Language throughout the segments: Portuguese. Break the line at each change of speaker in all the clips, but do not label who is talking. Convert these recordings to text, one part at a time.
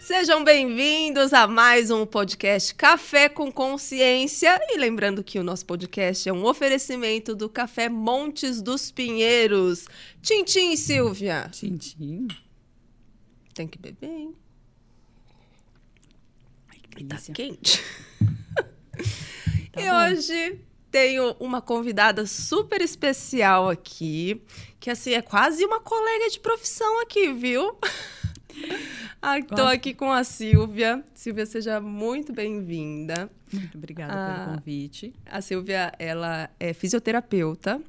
Sejam bem-vindos a mais um podcast Café com Consciência. E lembrando que o nosso podcast é um oferecimento do Café Montes dos Pinheiros. Tintim, Silvia.
Tintim.
Tem que beber, hein?
Ai, que
tá quente.
Tá
e
bom.
hoje tenho uma convidada super especial aqui, que assim é quase uma colega de profissão aqui, viu? Ah, Tô
Gosto.
aqui com a Silvia. Silvia, seja muito bem-vinda.
Muito obrigada
Ah.
pelo convite.
A Silvia, ela é fisioterapeuta.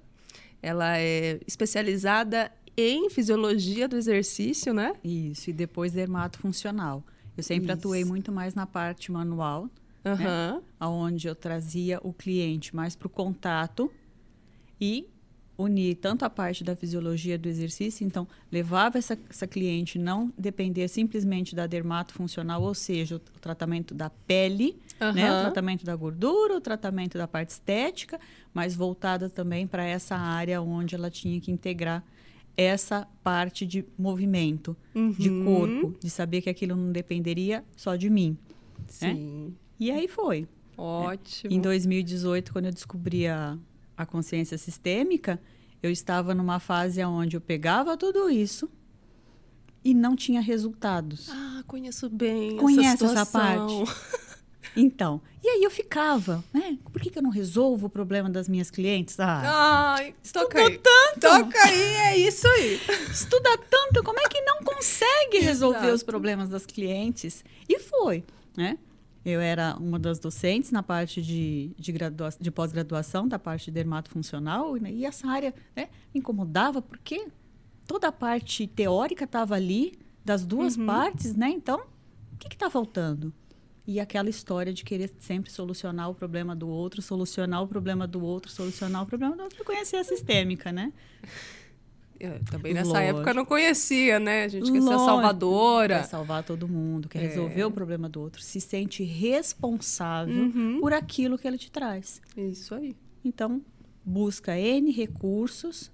Ela é especializada em fisiologia do exercício, né?
Isso, e depois dermato funcional. Eu sempre atuei
Isso.
muito mais na parte manual,
Aham.
onde eu trazia o cliente mais para o contato e unir tanto a parte da fisiologia do exercício, então levava essa, essa cliente não depender simplesmente da dermato funcional, ou seja, o, o tratamento da pele, né, o tratamento da gordura, o tratamento da parte estética, mas voltada também para essa área onde ela tinha que integrar essa parte de movimento, de
Uhum.
corpo, de saber que aquilo não dependeria só de mim.
Sim.
E aí foi.
Ótimo.
Em 2018, quando eu descobri a, a consciência sistêmica, eu estava numa fase onde eu pegava tudo isso e não tinha resultados.
Ah, conheço bem
Conhece
essa
essa
situação.
Então, e aí eu ficava, né? Por que, que eu não resolvo o problema das minhas clientes? Ah,
Ai, toca aí. Toca aí, é isso aí.
estuda tanto, como é que não consegue resolver
Exato.
os problemas das clientes? E foi, né? Eu era uma das docentes na parte de, de, de pós-graduação, da parte de dermatofuncional, né? e essa área né, me incomodava porque toda a parte teórica estava ali, das duas
Uhum.
partes, né? Então, o que está faltando? E aquela história de querer sempre solucionar o problema do outro, solucionar o problema do outro, solucionar o problema do outro, conhecer a sistêmica, né?
Eu também nessa
Lógico.
época não conhecia, né? A gente quer ser
Lógico.
salvadora.
Quer salvar todo mundo, quer
É.
resolver o problema do outro, se sente responsável
Uhum.
por aquilo que ele te traz.
Isso aí.
Então, busca N recursos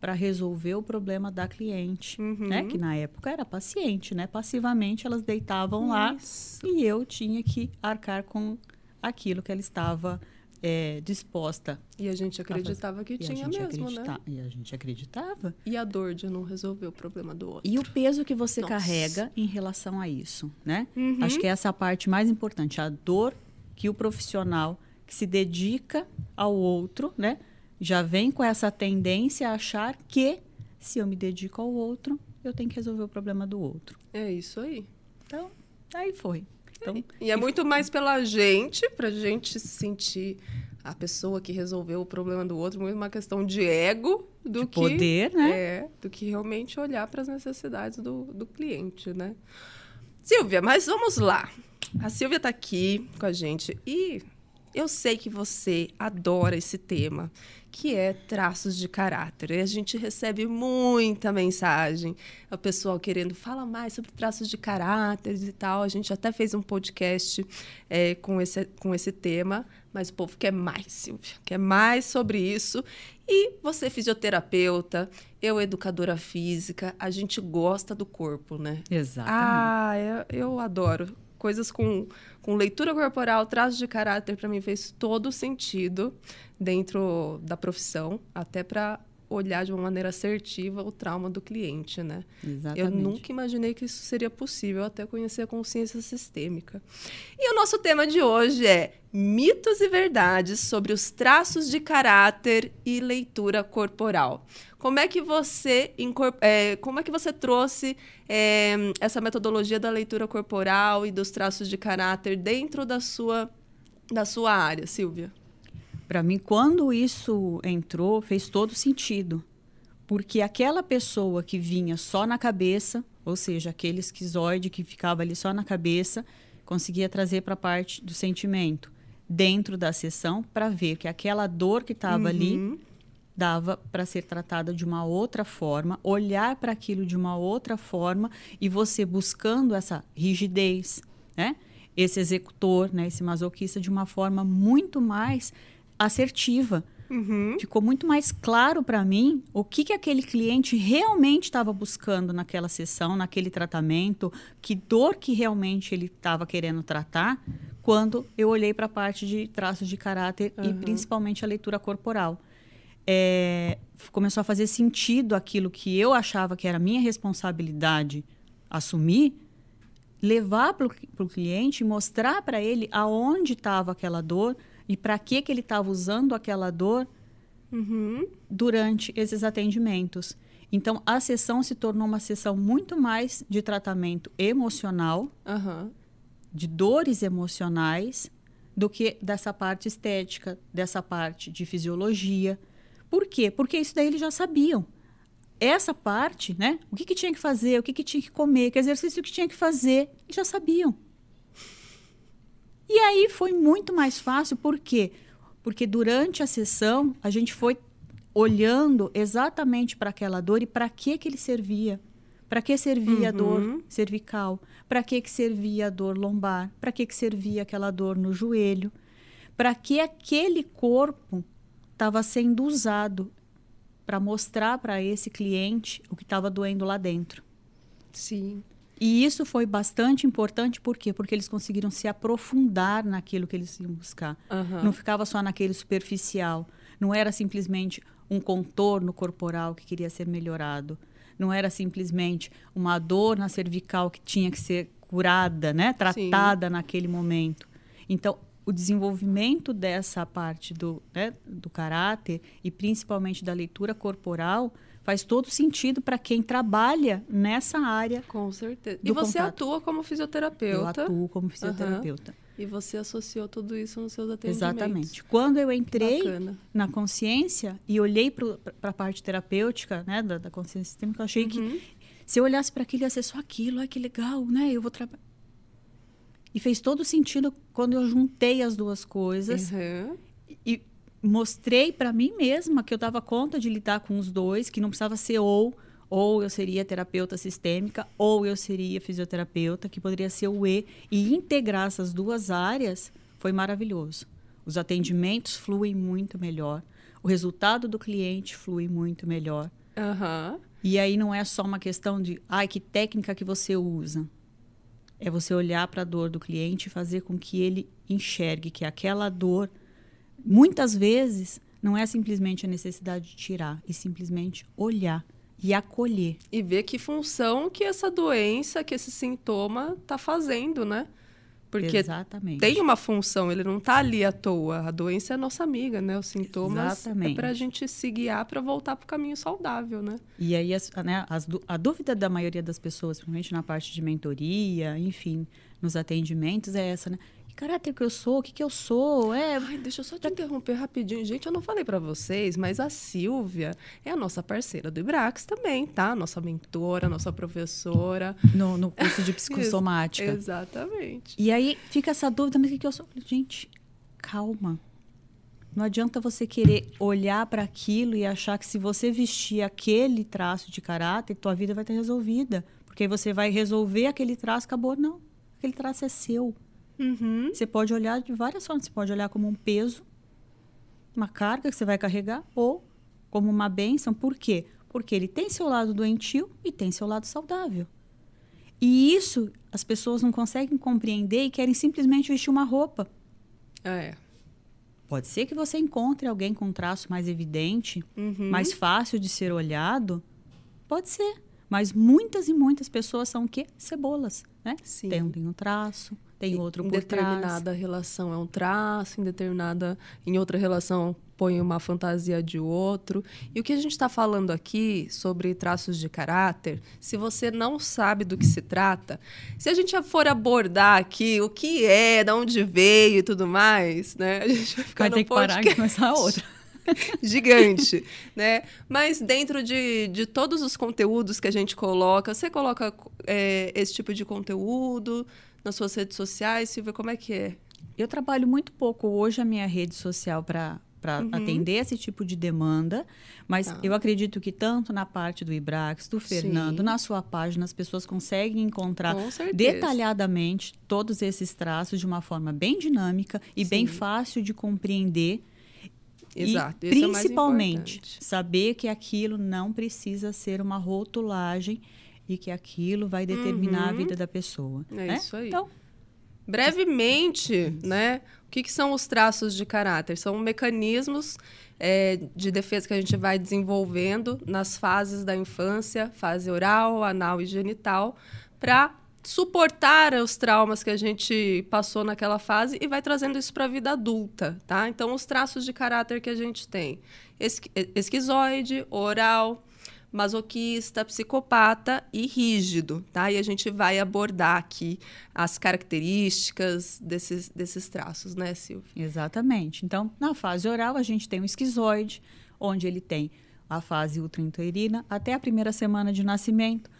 para resolver o problema da cliente,
Uhum.
né? Que na época era paciente, né? Passivamente elas deitavam lá
Isso.
e eu tinha que arcar com aquilo que ela estava é, disposta.
E a gente acreditava que
a
tinha
gente
mesmo, né?
E a gente acreditava.
E a dor de não resolver o problema do outro.
E o peso que você
Nossa.
carrega em relação a isso, né?
Uhum.
Acho que essa é a parte mais importante, a dor que o profissional que se dedica ao outro, né, já vem com essa tendência a achar que se eu me dedico ao outro, eu tenho que resolver o problema do outro.
É isso aí.
Então, aí foi. Então,
E é muito mais pela gente, pra gente se sentir a pessoa que resolveu o problema do outro, muito uma questão de ego do
de
que
poder, né?
É, do que realmente olhar para as necessidades do, do cliente, né? Silvia, mas vamos lá. A Silvia está aqui com a gente e eu sei que você adora esse tema, que é traços de caráter. E a gente recebe muita mensagem, o pessoal querendo falar mais sobre traços de caráter e tal. A gente até fez um podcast é, com, esse, com esse tema, mas o povo quer mais, Silvia, quer mais sobre isso. E você, fisioterapeuta, eu, educadora física, a gente gosta do corpo, né?
Exatamente.
Ah, eu, eu adoro. Coisas com, com leitura corporal, traços de caráter, para mim fez todo sentido dentro da profissão, até para olhar de uma maneira assertiva o trauma do cliente, né?
Exatamente.
Eu nunca imaginei que isso seria possível até conhecer a consciência sistêmica. E o nosso tema de hoje é mitos e verdades sobre os traços de caráter e leitura corporal. Como é que você é, como é que você trouxe é, essa metodologia da leitura corporal e dos traços de caráter dentro da sua da sua área, Silvia?
Para mim, quando isso entrou, fez todo sentido. Porque aquela pessoa que vinha só na cabeça, ou seja, aquele esquizoide que ficava ali só na cabeça, conseguia trazer para a parte do sentimento dentro da sessão para ver que aquela dor que estava ali
Uhum.
dava para ser tratada de uma outra forma, olhar para aquilo de uma outra forma e você buscando essa rigidez, né? Esse executor, né, esse masoquista de uma forma muito mais assertiva,
Uhum.
ficou muito mais claro para mim o que, que aquele cliente realmente estava buscando naquela sessão, naquele tratamento, que dor que realmente ele estava querendo tratar, quando eu olhei para a parte de traços de caráter e
Uhum.
principalmente a leitura corporal. É, começou a fazer sentido aquilo que eu achava que era minha responsabilidade assumir, levar para o cliente, mostrar para ele aonde estava aquela dor e para que, que ele estava usando aquela dor
Uhum.
durante esses atendimentos. Então, a sessão se tornou uma sessão muito mais de tratamento emocional,
Aham.
de dores emocionais, do que dessa parte estética, dessa parte de fisiologia. Por quê? Porque isso daí eles já sabiam. Essa parte, né? O que, que tinha que fazer, o que, que tinha que comer, que exercício que tinha que fazer, eles já sabiam. E aí foi muito mais fácil, por quê? Porque durante a sessão a gente foi olhando exatamente para aquela dor e para que que ele servia. Para que servia a dor
Uhum.
cervical? Para que que servia a dor lombar? Para que que servia aquela dor no joelho? Para que aquele corpo estava sendo usado para mostrar para esse cliente o que estava doendo lá dentro?
Sim.
E isso foi bastante importante, por quê? Porque eles conseguiram se aprofundar naquilo que eles iam buscar.
Aham.
Não ficava só naquele superficial. Não era simplesmente um contorno corporal que queria ser melhorado. Não era simplesmente uma dor na cervical que tinha que ser curada, né? tratada naquele momento. Então, o desenvolvimento dessa parte do, né, do caráter e principalmente da leitura corporal faz todo sentido para quem trabalha nessa área.
Com certeza. E você
contato.
atua como
Eu
fisioterapeuta.
atuo como fisioterapeuta.
E você associou tudo isso nos seus atendimentos.
Exatamente. Quando eu entrei na consciência e olhei para a parte terapêutica, né, da, da consciência sistêmica, eu achei que
Uhum.
se eu olhasse para aquilo ia ser só aquilo, ai que legal, né? Eu vou trabalhar. E fez todo sentido quando eu juntei as duas coisas
Uhum.
Mostrei para mim mesma que eu dava conta de lidar com os dois, que não precisava ser ou ou eu seria terapeuta sistêmica ou eu seria fisioterapeuta, que poderia ser o E e integrar essas duas áreas foi maravilhoso. Os atendimentos fluem muito melhor, o resultado do cliente flui muito melhor.
Aham.
E aí não é só uma questão de, ai, que técnica que você usa. É você olhar para a dor do cliente e fazer com que ele enxergue que aquela dor, muitas vezes, não é simplesmente a necessidade de tirar, e simplesmente olhar e acolher.
E ver que função que essa doença, que esse sintoma tá fazendo, né? Porque
Exatamente.
tem uma função, ele não tá ali à toa. A doença é nossa amiga, né? Os sintomas
Exatamente.
é pra gente se guiar para voltar pro caminho saudável, né?
E aí, as- né, as a dúvida da maioria das pessoas, principalmente na parte de mentoria, enfim, nos atendimentos, é essa, né? Caráter que eu sou? O que, que eu sou? É,
Ai, deixa eu só te interromper rapidinho. Gente, eu não falei pra vocês, mas a Silvia é a nossa parceira do Ibrax também, tá? Nossa mentora, nossa professora.
no, no curso de psicossomática.
Exatamente.
E aí fica essa dúvida, mas o que, que eu sou? Gente, calma. Não adianta você querer olhar para aquilo e achar que se você vestir aquele traço de caráter, tua vida vai estar resolvida. Porque aí você vai resolver aquele traço, acabou. Não. Aquele traço é seu.
Uhum.
Você pode olhar de várias formas. Você pode olhar como um peso, uma carga que você vai carregar, ou como uma bênção. Por quê? Porque ele tem seu lado doentio e tem seu lado saudável. E isso as pessoas não conseguem compreender e querem simplesmente vestir uma roupa.
É.
Pode ser que você encontre alguém com um traço mais evidente,
Uhum.
mais fácil de ser olhado. Pode ser. Mas muitas e muitas pessoas são o quê? Cebolas, né?
Sim.
Tem, tem um traço, tem outro
em
por trás.
determinada relação é um traço, em determinada, em outra relação põe uma fantasia de outro. E o que a gente está falando aqui sobre traços de caráter, se você não sabe do que se trata, se a gente for abordar aqui o que é, de onde veio e tudo mais, né? A gente vai ficar
Vai ter que parar e começar outra.
gigante, né? Mas dentro de, de todos os conteúdos que a gente coloca, você coloca é, esse tipo de conteúdo nas suas redes sociais, Silvia, como é que é?
Eu trabalho muito pouco hoje a minha rede social para para
Uhum.
atender esse tipo de demanda, mas
Tá.
eu acredito que tanto na parte do Ibrax, do Fernando,
Sim.
na sua página, as pessoas conseguem encontrar detalhadamente todos esses traços de uma forma bem dinâmica e bem
Sim.
fácil de compreender.
Exato,
e
isso é
principalmente
importante.
saber que aquilo não precisa ser uma rotulagem e que aquilo vai determinar a
Uhum.
vida da pessoa.
É
né?
isso aí.
Então,
Brevemente, né? O que, que são os traços de caráter? São mecanismos é, de defesa que a gente vai desenvolvendo nas fases da infância, fase oral, anal e genital, para suportar os traumas que a gente passou naquela fase e vai trazendo isso para a vida adulta, tá? Então, os traços de caráter que a gente tem: esqui- esquizoide, oral, masoquista, psicopata e rígido, tá? E a gente vai abordar aqui as características desses, desses traços, né, Silvia?
Exatamente. Então, na fase oral, a gente tem o esquizoide, onde ele tem a fase ultrainterina até a primeira semana de nascimento,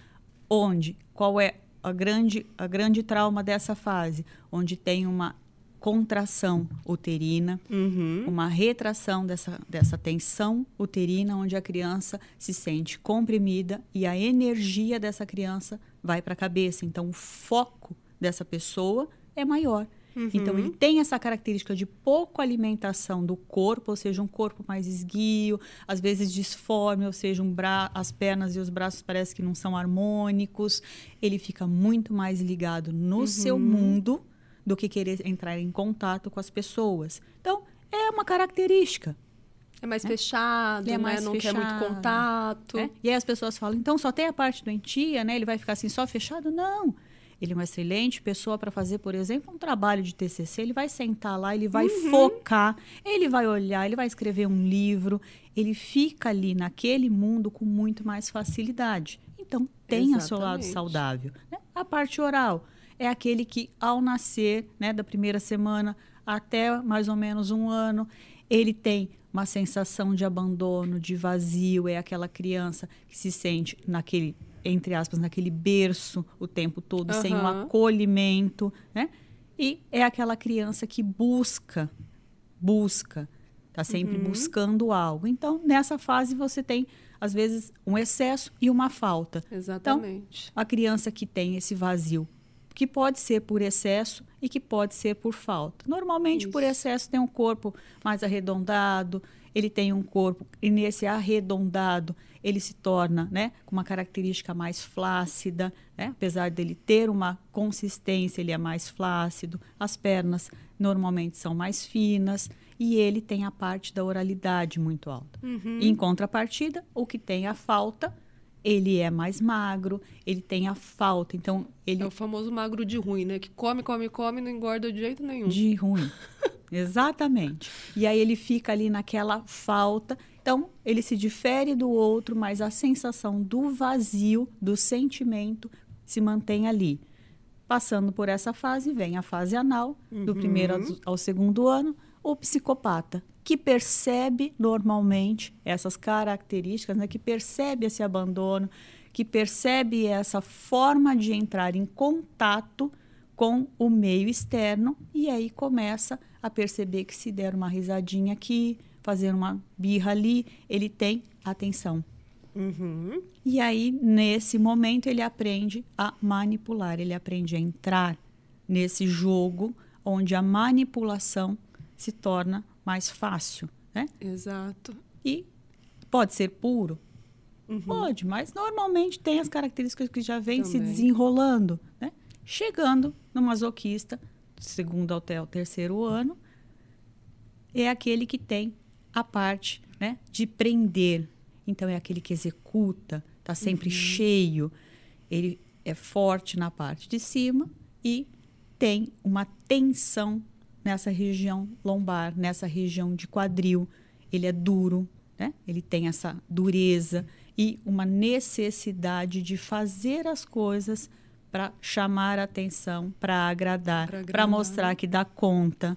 onde qual é a grande a grande trauma dessa fase, onde tem uma contração uterina,
Uhum.
uma retração dessa, dessa tensão uterina, onde a criança se sente comprimida e a energia dessa criança vai para a cabeça. Então, o foco dessa pessoa é maior. Então, ele tem essa característica de pouca alimentação do corpo, ou seja, um corpo mais esguio, às vezes disforme, ou seja, um bra as pernas e os braços parecem que não são harmônicos. Ele fica muito mais ligado no seu mundo do que querer entrar em contato com as pessoas. Então, é uma característica.
É mais fechado,
Ele é
né?
mais
Não quer muito
fechado,
contato.
né? E aí as pessoas falam, então só tem a parte doentia, né? Ele vai ficar assim só fechado? Não. Ele é uma excelente pessoa para fazer, por exemplo, um trabalho de TCC. Ele vai sentar lá, ele vai focar, ele vai olhar, ele vai escrever um livro. Ele fica ali naquele mundo com muito mais facilidade. Então, tenha seu lado saudável. né? A parte oral é aquele que, ao nascer, né, da primeira semana até mais ou menos um ano, ele tem uma sensação de abandono, de vazio, é aquela criança que se sente naquele, entre aspas, naquele berço o tempo todo, sem o
Aham.
acolhimento, né? E é aquela criança que busca, busca, está sempre
Uhum.
buscando algo. Então, nessa fase você tem às vezes um excesso e uma falta.
Exatamente.
A criança que tem esse vazio, que pode ser por excesso e que pode ser por falta. Normalmente, por
Isso.
excesso, tem um corpo mais arredondado, ele tem um corpo, e nesse arredondado, ele se torna né, com uma característica mais flácida, né? apesar dele ter uma consistência, ele é mais flácido, as pernas normalmente são mais finas, e ele tem a parte da oralidade muito alta.
Uhum.
Em contrapartida, o que tem a falta, ele é mais magro, ele tem a falta. Então, ele
É o famoso magro de ruim, né? Que come, come, come e não engorda de jeito nenhum.
de ruim. Exatamente. E aí ele fica ali naquela falta. Então, ele se difere do outro, mas a sensação do vazio, do sentimento, se mantém ali. Passando por essa fase, vem a fase anal, do primeiro ao, ao segundo ano, o psicopata, que percebe normalmente essas características, né, que percebe esse abandono, que percebe essa forma de entrar em contato com o meio externo e aí começa a perceber que se der uma risadinha aqui, fazer uma birra ali, ele tem atenção.
Uhum.
E aí, nesse momento, ele aprende a manipular, ele aprende a entrar nesse jogo onde a manipulação se torna mais fácil, né?
Exato.
E pode ser puro?
Uhum.
Pode, mas normalmente tem as características que já se
Também.
desenrolando, né? Chegando no masoquista, do segundo até o terceiro ano, é aquele que tem a parte né, de prender. Então, é aquele que executa, está sempre cheio, ele é forte na parte de cima e tem uma tensão nessa região lombar, nessa região de quadril. Ele é duro, né? ele tem essa dureza e uma necessidade de fazer as coisas para chamar a atenção, para agradar, para mostrar que dá conta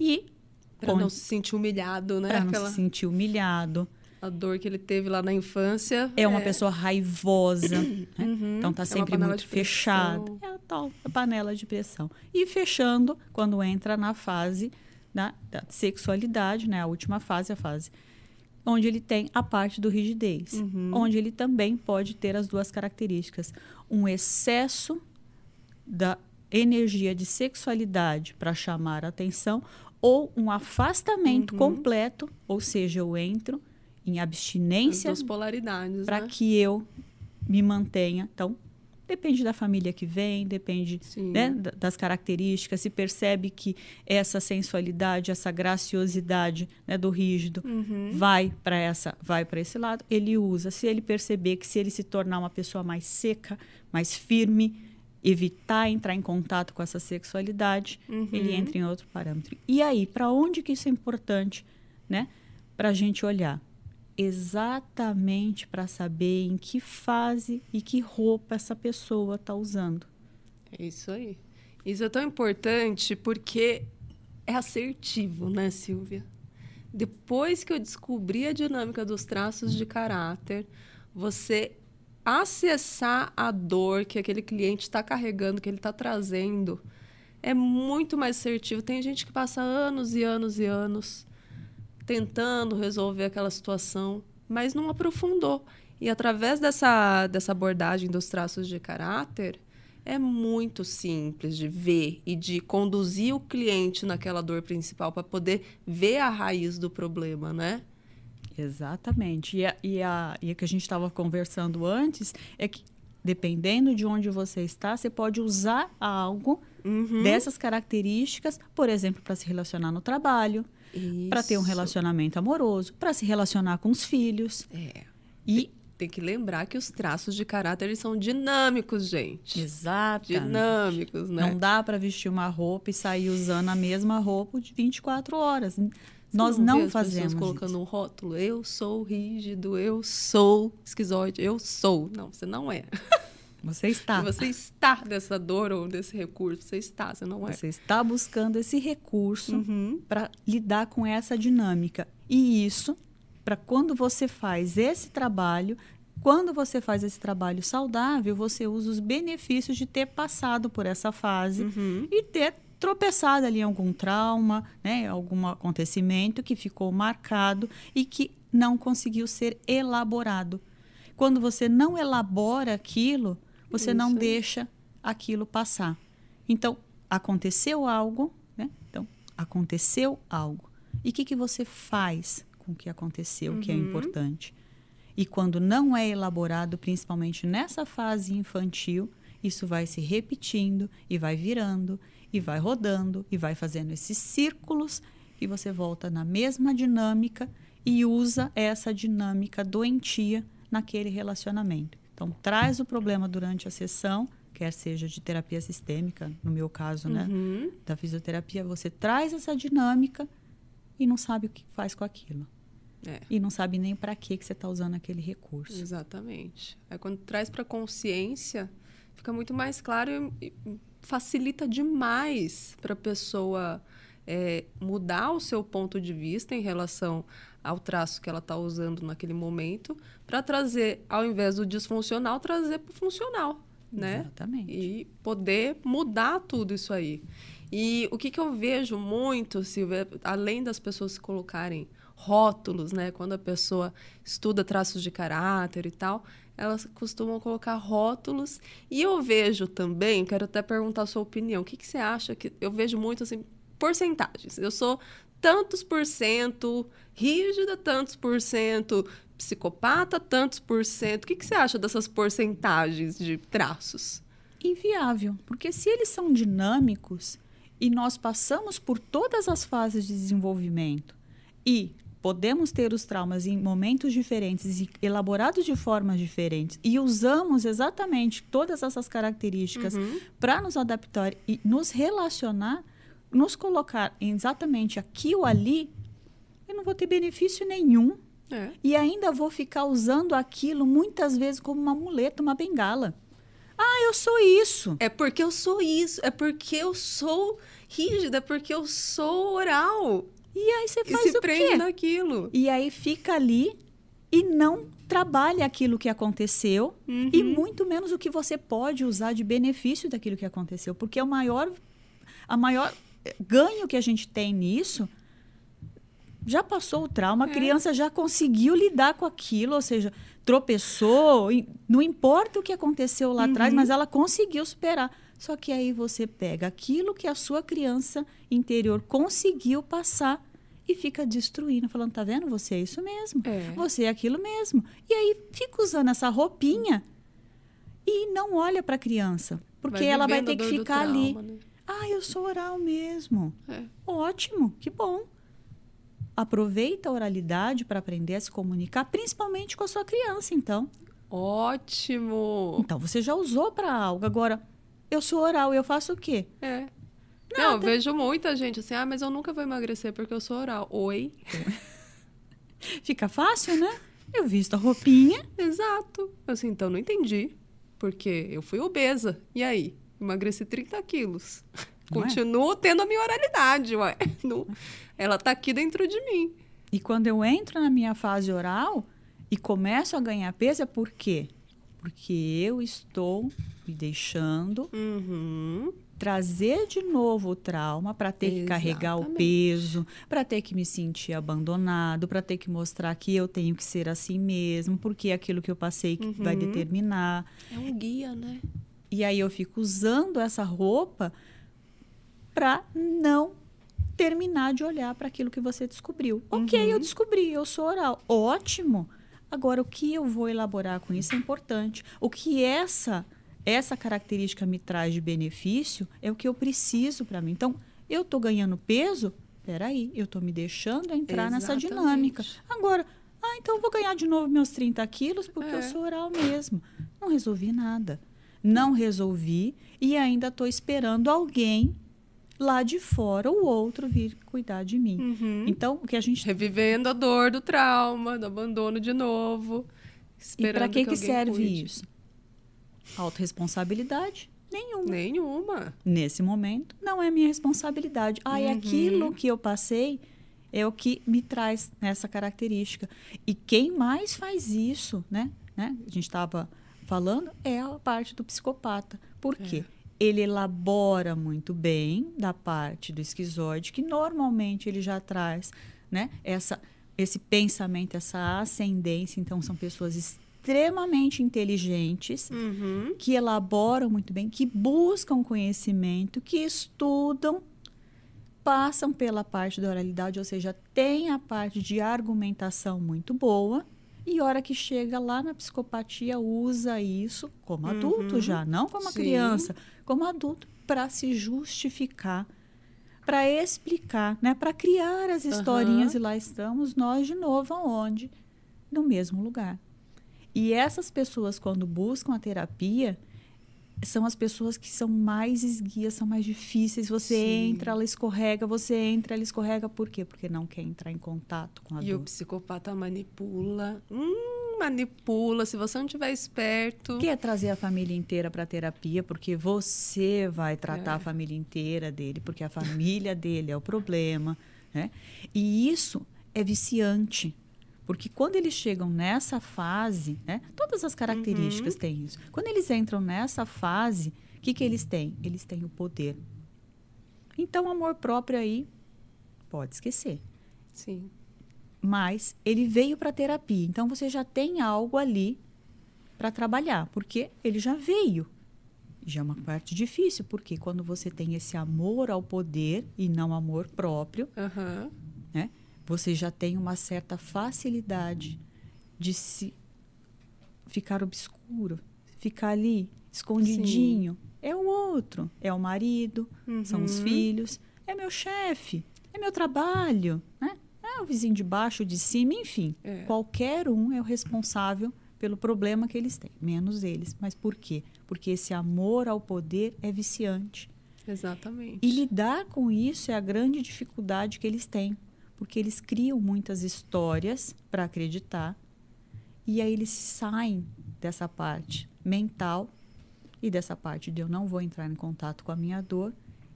e Con-
não se sentir humilhado, né?
para não
Aquela
se sentir humilhado.
a dor que ele teve lá na infância.
É uma pessoa raivosa, né? então está
É
sempre
panela
muito fechada. É a tal da panela de pressão. E fechando quando entra na fase da, da sexualidade, né? A última fase, a fase onde ele tem a parte do rigidez,
Uhum.
onde ele também pode ter as duas características: um excesso da energia de sexualidade para chamar a atenção ou um afastamento uhum. completo, ou seja, eu entro em abstinência para
né?
que eu me mantenha. Então, Depende da família que vem, depende né, das características. Se percebe que essa sensualidade, essa graciosidade né, do rígido uhum. vai para essa, vai para esse lado. Ele usa. Se ele perceber que se ele se tornar uma pessoa mais seca, mais firme, evitar entrar em contato com essa sexualidade, uhum. ele entra em outro parâmetro. E aí, para onde que isso é importante, né? Para a gente olhar exatamente para saber em que fase e que roupa essa pessoa está usando.
É isso aí. Isso é tão importante porque é assertivo, né, Silvia? Depois que eu descobri a dinâmica dos traços de caráter, você acessar a dor que aquele cliente está carregando, que ele está trazendo, é muito mais assertivo. Tem gente que passa anos e anos e anos tentando resolver aquela situação, mas não aprofundou. E através dessa, dessa abordagem dos traços de caráter, é muito simples de ver e de conduzir o cliente naquela dor principal para poder ver a raiz do problema, né?
Exatamente. E a, e a, e a que a gente estava conversando antes é que, dependendo de onde você está, você pode usar algo uhum. dessas características, por exemplo, para se relacionar no trabalho, para ter um relacionamento amoroso, para se relacionar com os filhos.
É. E tem que lembrar que os traços de caráter eles são dinâmicos, gente.
Exato.
Dinâmicos, né?
Não dá para vestir uma roupa e sair usando a mesma roupa de 24 horas. Nós não, não fazemos.
Colocando um rótulo, eu sou rígido, eu sou esquizoide, eu sou. Não, você não é.
Você está.
Você está dessa dor ou desse recurso. Você está, você não é.
Você está buscando esse recurso uhum. para lidar com essa dinâmica. E isso, para quando você faz esse trabalho, quando você faz esse trabalho saudável, você usa os benefícios de ter passado por essa fase uhum. e ter tropeçado ali em algum trauma, né, algum acontecimento que ficou marcado e que não conseguiu ser elaborado. Quando você não elabora aquilo, você Isso. não deixa aquilo passar. Então, aconteceu algo, né? Então, aconteceu algo. E o que, que você faz com o que aconteceu, uhum. que é uhum. importante? E quando não é elaborado, principalmente nessa fase infantil, isso vai se repetindo e vai virando e vai rodando e vai fazendo esses círculos e você volta na mesma dinâmica e usa essa dinâmica doentia naquele relacionamento. Então, traz o problema durante a sessão, quer seja de terapia sistêmica, no meu caso, né? Uhum. Da fisioterapia, você traz essa dinâmica e não sabe o que faz com aquilo. É. E não sabe nem para que você está usando aquele recurso.
Exatamente. Aí quando traz para consciência, fica muito mais claro e facilita demais para a pessoa é, mudar o seu ponto de vista em relação ao traço que ela está usando naquele momento, para trazer, ao invés do disfuncional, trazer para o funcional. Né?
Exatamente.
E poder mudar tudo isso aí. E o que, que eu vejo muito, Silvia, além das pessoas se colocarem rótulos, né? Quando a pessoa estuda traços de caráter e tal, elas costumam colocar rótulos. E eu vejo também, quero até perguntar a sua opinião, o que, que você acha que. Eu vejo muito assim, porcentagens. Eu sou tantos por cento rígida, tantos por cento psicopata, tantos por cento. O que, que você acha dessas porcentagens de traços?
Inviável, porque se eles são dinâmicos e nós passamos por todas as fases de desenvolvimento e podemos ter os traumas em momentos diferentes e elaborados de formas diferentes e usamos exatamente todas essas características uhum. para nos adaptar e nos relacionar, nos colocar exatamente aqui ou ali, eu não vou ter benefício nenhum. É. E ainda vou ficar usando aquilo muitas vezes como uma muleta, uma bengala. Ah, eu sou isso.
É porque eu sou isso. É porque eu sou rígida. É porque eu sou oral.
E aí você faz e se
o prende quê? naquilo.
E aí fica ali e não trabalha aquilo que aconteceu uhum. e muito menos o que você pode usar de benefício daquilo que aconteceu, porque é o maior a maior ganho que a gente tem nisso já passou o trauma, a criança já conseguiu lidar com aquilo, ou seja, tropeçou, não importa o que aconteceu lá atrás, mas ela conseguiu superar. Só que aí você pega aquilo que a sua criança interior conseguiu passar e fica destruindo, falando, tá vendo? Você é isso mesmo.
É.
Você é aquilo mesmo. E aí fica usando essa roupinha e não olha para a criança, porque
Vai
ela vai ter que ficar ali.
trauma, né?
Ah, eu sou oral mesmo.
É.
Ótimo, que bom. Aproveita a oralidade para aprender a se comunicar, principalmente com a sua criança, então.
Ótimo!
Então você já usou para algo. Agora, eu sou oral, eu faço o quê?
É. Não, eu vejo muita gente assim, ah, mas eu nunca vou emagrecer porque eu sou oral. Oi?
Fica fácil, né? Eu visto a roupinha,
Exato. Eu assim, então não entendi. Porque eu fui obesa. E aí? Emagreci 30 quilos.
Não é?
Continuo tendo a minha oralidade, ué. Não- Ela tá aqui dentro de mim.
E quando eu entro na minha fase oral e começo a ganhar peso, é por quê? Porque eu estou me deixando
Uhum.
trazer de novo o trauma para ter que carregar o
Exatamente.
peso, para ter que me sentir abandonado, para ter que mostrar que eu tenho que ser assim mesmo, porque é aquilo que eu passei que vai
Uhum.
determinar.
É um guia, né?
E aí eu fico usando essa roupa para não terminar de olhar para aquilo que você descobriu. Ok,
Uhum.
eu descobri, eu sou oral. Ótimo. Agora, o que eu vou elaborar com isso é importante. O que essa essa característica me traz de benefício é o que eu preciso para mim. Então, eu estou ganhando peso? Peraí, eu estou me deixando entrar nessa
Exatamente.
dinâmica. Agora, ah, então eu vou ganhar de novo meus 30 quilos porque eu
É.
sou oral mesmo. Não resolvi nada. Não resolvi e ainda estou esperando alguém lá de fora, o outro, vir cuidar de mim.
Uhum.
Então, o que a gente.
Revivendo a dor do trauma, do abandono de novo.
E para que, que serve
cuide.
isso? Autoresponsabilidade? Nenhuma.
Nenhuma.
Nesse momento, não é minha responsabilidade. Ah, é
Uhum.
aquilo que eu passei é o que me traz essa característica. E quem mais faz isso, né? né? A gente estava falando, é a parte do psicopata. Por quê? Ele elabora muito bem da parte do esquizoide, que normalmente ele já traz né? essa, esse pensamento, essa ascendência. Então, são pessoas extremamente inteligentes,
Uhum.
que elaboram muito bem, que buscam conhecimento, que estudam, passam pela parte da oralidade, ou seja, tem a parte de argumentação muito boa. E hora que chega lá na psicopatia, usa isso como adulto
Uhum.
já, não como criança, como adulto, para se justificar, para explicar, né? para criar as historinhas. E lá estamos nós de novo, aonde? No mesmo lugar. E essas pessoas, quando buscam a terapia, são as pessoas que são mais esguias, são mais difíceis. Você
Sim.
entra, ela escorrega, você entra, ela escorrega. Por quê? Porque não quer entrar em contato com a
E o
dor.
psicopata manipula. Hum, manipula. Se você não tiver esperto.
Quer trazer a família inteira para terapia, porque você vai tratar
É.
a família inteira dele, porque a família dele é o problema. Né? E isso é viciante. Porque quando eles chegam nessa fase, né, todas as características têm isso. Quando eles entram nessa fase, o que, que eles têm? Eles têm o poder. Então, amor próprio aí, pode esquecer.
Sim.
Mas ele veio para terapia. Então, você já tem algo ali para trabalhar, porque ele já veio. Já é uma parte difícil, porque quando você tem esse amor ao poder e não amor próprio,
Aham.
né? Você já tem uma certa facilidade de se ficar obscuro, ficar ali escondidinho. É o outro, é o marido, são os
Uhum.
filhos, é meu chefe, é meu trabalho, né? É o vizinho de baixo, de cima, enfim.
É.
Qualquer um é o responsável pelo problema que eles têm, menos eles. Mas por quê? Porque esse amor ao poder é viciante.
Exatamente.
E lidar com isso é a grande dificuldade que eles têm, porque eles criam muitas histórias para acreditar e aí eles saem dessa parte mental e dessa parte de eu não vou entrar em contato com a minha dor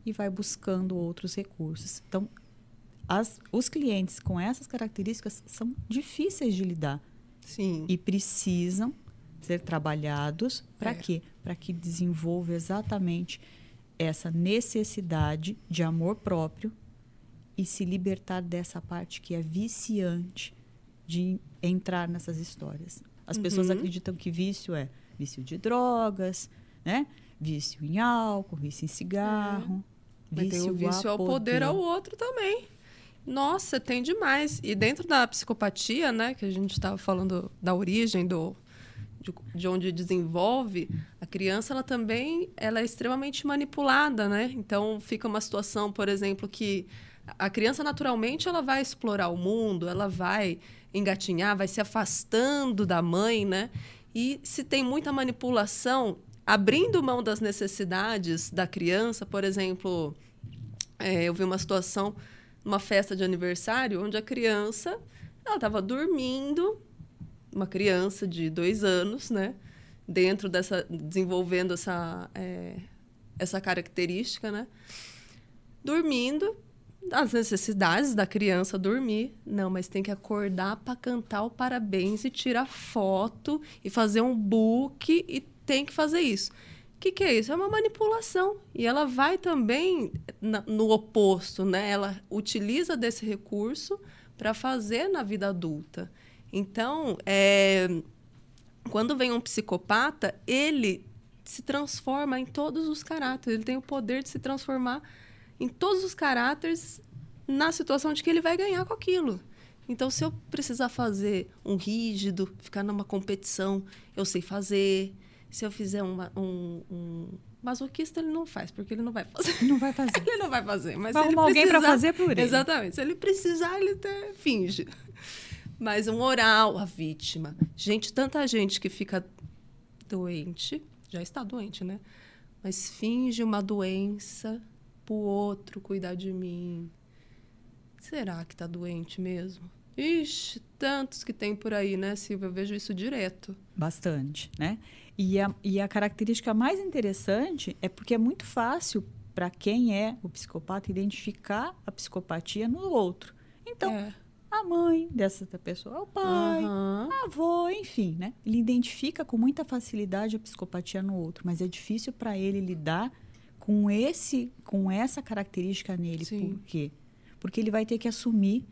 e vai buscando outros recursos. Então, as- os clientes com essas características são difíceis de lidar
Sim.
e precisam ser trabalhados para
É.
quê? Para que desenvolva exatamente essa necessidade de amor próprio e se libertar dessa parte que é viciante de entrar nessas histórias. As uhum. pessoas acreditam que vício é vício de drogas, né? Vício em álcool, vício em cigarro.
É. Vício Mas tem o vício ao poder. poder ao outro também. Nossa, tem demais. E dentro da psicopatia, né, que a gente estava falando da origem do de, de, onde desenvolve a criança, ela também ela é extremamente manipulada, né? Então fica uma situação, por exemplo, que a criança naturalmente ela vai explorar o mundo, ela vai engatinhar, vai se afastando da mãe, né? E se tem muita manipulação, abrindo mão das necessidades da criança, por exemplo, é, eu vi uma situação numa festa de aniversário onde a criança ela estava dormindo, uma criança de dois anos, né? Dentro dessa, desenvolvendo essa, é, essa característica, né? Dormindo, as necessidades da criança dormir. Não, mas tem que acordar para cantar o parabéns e tirar foto e fazer um book e tem que fazer isso. O que, que é isso? É uma manipulação. E ela vai também na, no oposto, né? Ela utiliza desse recurso para fazer na vida adulta. Então, é, quando vem um psicopata, ele se transforma em todos os caráteres. Ele tem o poder de se transformar em todos os caráteres na situação de que ele vai ganhar com aquilo. Então, se eu precisar fazer um rígido, ficar numa competição, eu sei fazer. Se eu fizer uma, um, um masoquista, ele não faz, porque ele não vai fazer.
Não vai fazer.
ele não vai fazer. Mas
vai
ele
alguém para fazer por ele.
Exatamente. Se ele precisar, ele até finge. Mas um oral, a vítima. Gente, tanta gente que fica doente, já está doente, né? Mas finge uma doença para o outro cuidar de mim. Será que está doente mesmo? Ixi, tantos que tem por aí, né, Silvia? Eu vejo isso direto.
Bastante, né? E a, e a característica mais interessante é porque é muito fácil para quem é o psicopata identificar a psicopatia no outro. Então, é. a mãe dessa pessoa, o pai, uhum. a avó, enfim, né? Ele identifica com muita facilidade a psicopatia no outro, mas é difícil para ele lidar com esse com essa característica nele. Sim. Por quê? Porque ele vai ter que assumir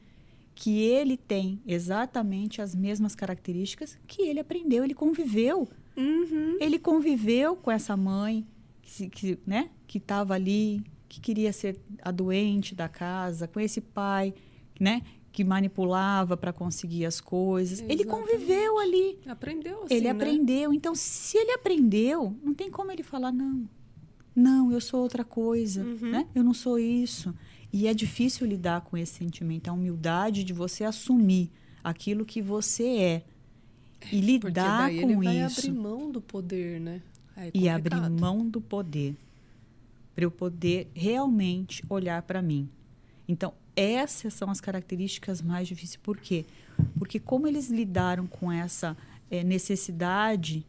que ele tem exatamente as mesmas características que ele aprendeu, ele conviveu.
Uhum.
Ele conviveu com essa mãe que, que né, que estava ali, que queria ser a doente da casa, com esse pai, né, que manipulava para conseguir as coisas. Exatamente. Ele conviveu ali.
Aprendeu assim,
Ele
né?
aprendeu. Então, se ele aprendeu, não tem como ele falar não. Não, eu sou outra coisa, uhum. né? Eu não sou isso. E é difícil lidar com esse sentimento, a humildade de você assumir aquilo que você é e lidar
Porque
daí
com
ele
vai isso. abrir mão do poder, né?
É e abrir mão do poder para eu poder realmente olhar para mim. Então, essas são as características mais difíceis. Por quê? Porque como eles lidaram com essa é, necessidade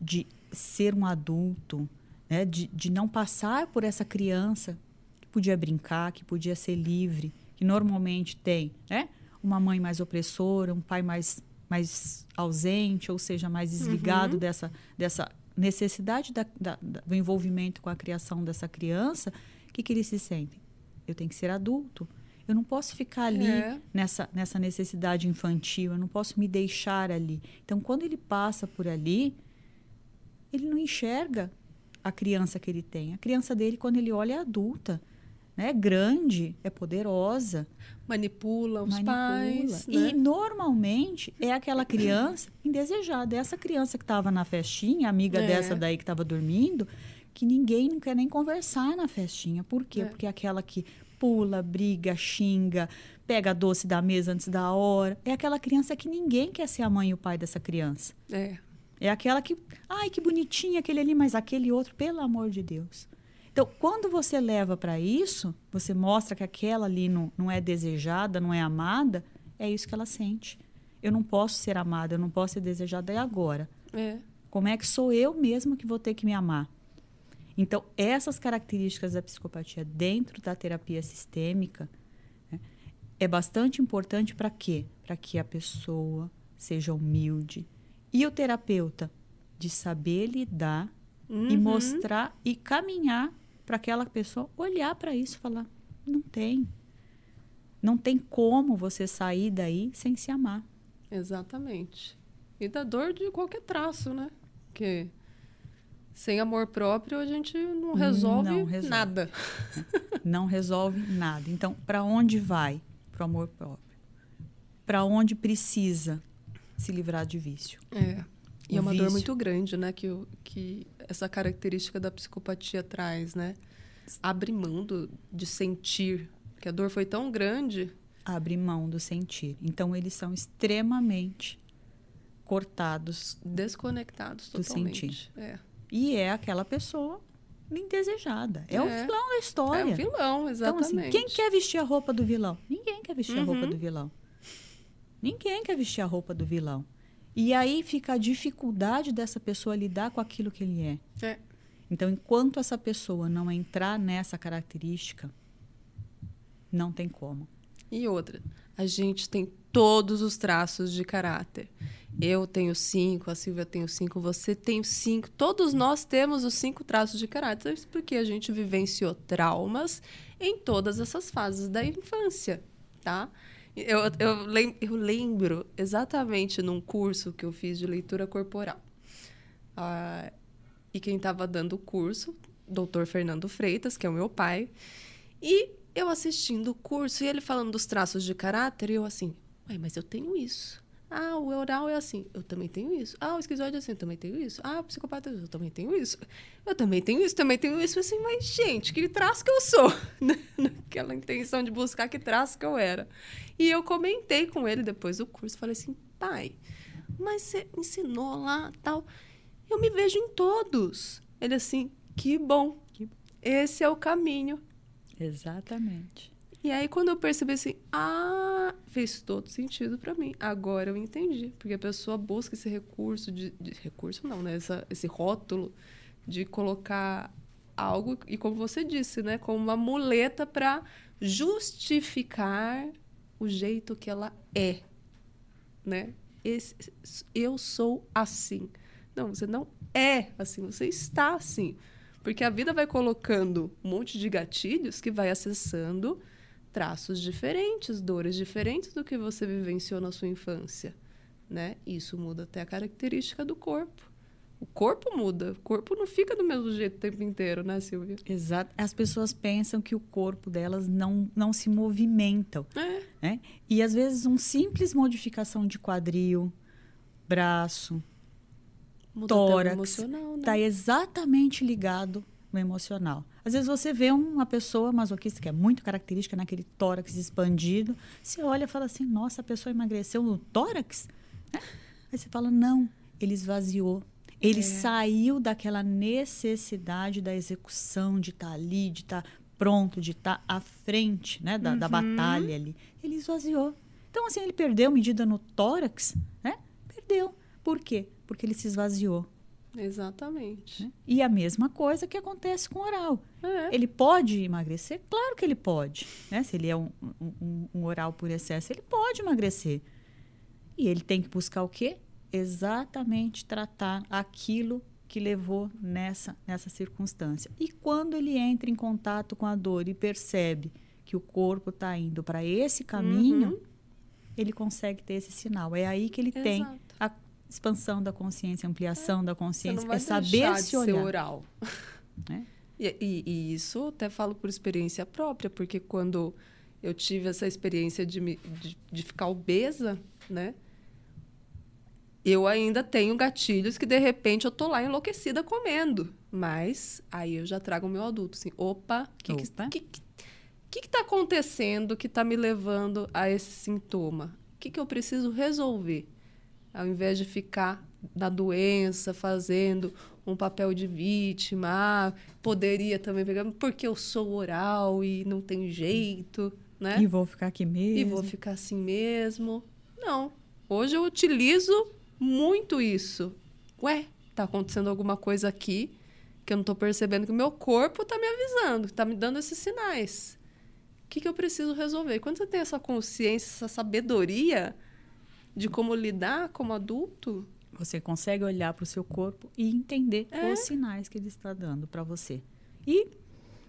de ser um adulto, né? de, de não passar por essa criança que podia brincar, que podia ser livre, que normalmente tem né? uma mãe mais opressora, um pai mais, mais ausente, ou seja, mais desligado uhum. dessa, dessa necessidade da, da, do envolvimento com a criação dessa criança, o que, que eles se sentem? Eu tenho que ser adulto. Eu não posso ficar ali é. nessa, nessa necessidade infantil, eu não posso me deixar ali. Então, quando ele passa por ali, ele não enxerga a criança que ele tem. A criança dele, quando ele olha, é adulta. Né? É grande, é poderosa.
Manipula os manipula. pais.
Né? E normalmente é aquela criança indesejada. É essa criança que estava na festinha, amiga é. dessa daí que estava dormindo, que ninguém não quer nem conversar na festinha. Por quê? É. Porque é aquela que pula, briga, xinga, pega doce da mesa antes da hora. É aquela criança que ninguém quer ser a mãe e o pai dessa criança.
É.
É aquela que, ai, que bonitinho aquele ali, mas aquele outro, pelo amor de Deus. Então, quando você leva para isso, você mostra que aquela ali não, não é desejada, não é amada, é isso que ela sente. Eu não posso ser amada, eu não posso ser desejada, é agora.
É.
Como é que sou eu mesma que vou ter que me amar? Então, essas características da psicopatia dentro da terapia sistêmica né, é bastante importante para quê? Para que a pessoa seja humilde, e o terapeuta? De saber lidar uhum. e mostrar e caminhar para aquela pessoa olhar para isso e falar: não tem. Não tem como você sair daí sem se amar.
Exatamente. E da dor de qualquer traço, né? Que sem amor próprio a gente não resolve,
Não resolve.
nada.
Não resolve nada. Então, para onde vai? Para o amor próprio. Para onde precisa se livrar de vício?
É. E
O
é uma dor
vício.
muito grande, né? Que, o- que essa característica da psicopatia traz, né? Abre mão do, de sentir. Que a dor foi tão grande.
Abre mão do sentir. Então, eles são extremamente cortados
Desconectados
Do
totalmente.
sentir.
É.
e é aquela pessoa indesejada. É, o
É.
vilão da
É
história.
o vilão,
Então,
exatamente.
assim, quem quer vestir a roupa do vilão? Ninguém quer vestir a roupa
Uhum.
do vilão. Ninguém quer vestir a roupa do vilão. E aí fica a dificuldade dessa pessoa lidar com aquilo que ele é.
É.
Então, enquanto essa pessoa não entrar nessa característica, não tem como.
E outra, a gente tem todos os traços de caráter. Eu tenho cinco, a Silvia tem cinco, você tem cinco. Todos nós temos os cinco traços de caráter, isso porque a gente vivenciou traumas em todas essas fases da infância, tá? Eu, eu, lem- eu lembro exatamente num curso que eu fiz de leitura corporal. Ah, e quem estava dando o curso, doutor Fernando Freitas, que é o meu pai, e eu assistindo o curso e ele falando dos traços de caráter, e eu assim, ué, mas eu tenho isso. Ah, o oral é assim, eu também tenho isso. Ah, o esquizoide é assim, eu também tenho isso. Ah, o psicopata, eu também tenho isso. Eu também tenho isso, também tenho isso. Assim, mas gente, que traço que eu sou? Naquela intenção de buscar que traço que eu era. E eu comentei com ele depois do curso, falei assim, pai, mas você ensinou lá, tal. Eu me vejo em todos. Ele assim, que bom.
Que bom.
Esse é o caminho.
Exatamente.
E aí, quando eu percebi assim, ah, fez todo sentido pra mim. Agora eu entendi. Porque a pessoa busca esse recurso de. de- recurso não, né? Essa, esse rótulo de colocar algo, e como você disse, né? Como uma muleta pra justificar o jeito que ela é. Né? Esse- eu sou assim. Não, você não é assim, você está assim. Porque a vida vai colocando um monte de gatilhos que vai acessando traços diferentes, dores diferentes do que você vivenciou na sua infância, né? Isso muda até a característica do corpo. O corpo muda, o corpo não fica do mesmo jeito o tempo inteiro, né, Silvia?
Exato. As pessoas pensam que o corpo delas não, não se movimentam.
É,
Né? E às vezes um simples modificação de quadril, braço,
muda
tórax,
emocional, né?
está exatamente ligado no emocional. Às vezes você vê uma pessoa masoquista que é muito característica naquele tórax expandido, você olha e fala assim, nossa, a pessoa emagreceu no tórax? Né? Aí você fala, não, ele esvaziou. Ele
É.
saiu daquela necessidade da execução, de estar ali, de estar pronto, de estar à frente né, da, da
Uhum.
batalha ali. Ele esvaziou. Então, assim, ele perdeu medida no tórax, né? Perdeu. Por quê? Porque ele se esvaziou.
Exatamente.
né? E a mesma coisa que acontece com o oral.
É.
Ele pode emagrecer? Claro que ele pode. Né? Se ele é um, um- um oral por excesso, ele pode emagrecer. E ele tem que buscar o quê? Exatamente tratar aquilo que levou nessa, nessa circunstância. E quando ele entra em contato com a dor e percebe que o corpo está indo para esse caminho,
Uhum.
ele consegue ter esse sinal. É aí que ele tem
Exato.
a expansão da consciência, ampliação da
Você
consciência, é saber se olhar.
oral.
né?
E, e- e isso até falo por experiência própria, porque quando eu tive essa experiência de, me- de, de ficar obesa, né? Eu ainda tenho gatilhos que de repente eu tô lá enlouquecida comendo. Mas aí eu já trago o meu adulto, assim, opa, o que,
Opa.
que, que, que que tá acontecendo que tá me levando a esse sintoma? O que, que eu preciso resolver? Ao invés de ficar na doença, fazendo um papel de vítima, poderia também pegar, porque eu sou oral e não tem jeito, né?
E vou ficar aqui mesmo.
E vou ficar assim mesmo. Não. Hoje eu utilizo muito isso. Ué, tá acontecendo alguma coisa aqui que eu não tô percebendo que o meu corpo tá me avisando, tá me dando esses sinais. O que, que eu preciso resolver? Quando você tem essa consciência, essa sabedoria de como lidar como adulto,
Você consegue olhar para o seu corpo e entender
É.
os sinais que ele está dando para você. E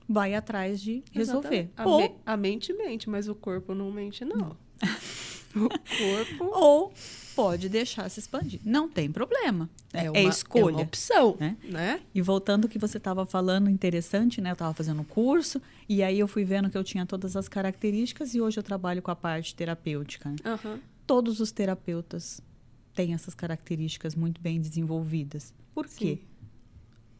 vai atrás de resolver.
A,
Ou,
me- a mente mente, mas o corpo não mente, não. o corpo
ou pode deixar se expandir. Não tem problema. É,
uma,
é escolha.
uma opção,
né?
né?
E voltando ao que você estava falando, interessante, né? Eu estava fazendo um curso e aí eu fui vendo que eu tinha todas as características e hoje eu trabalho com a parte terapêutica. né?
Aham.
Todos os terapeutas têm essas características muito bem desenvolvidas. Por quê?
Sim.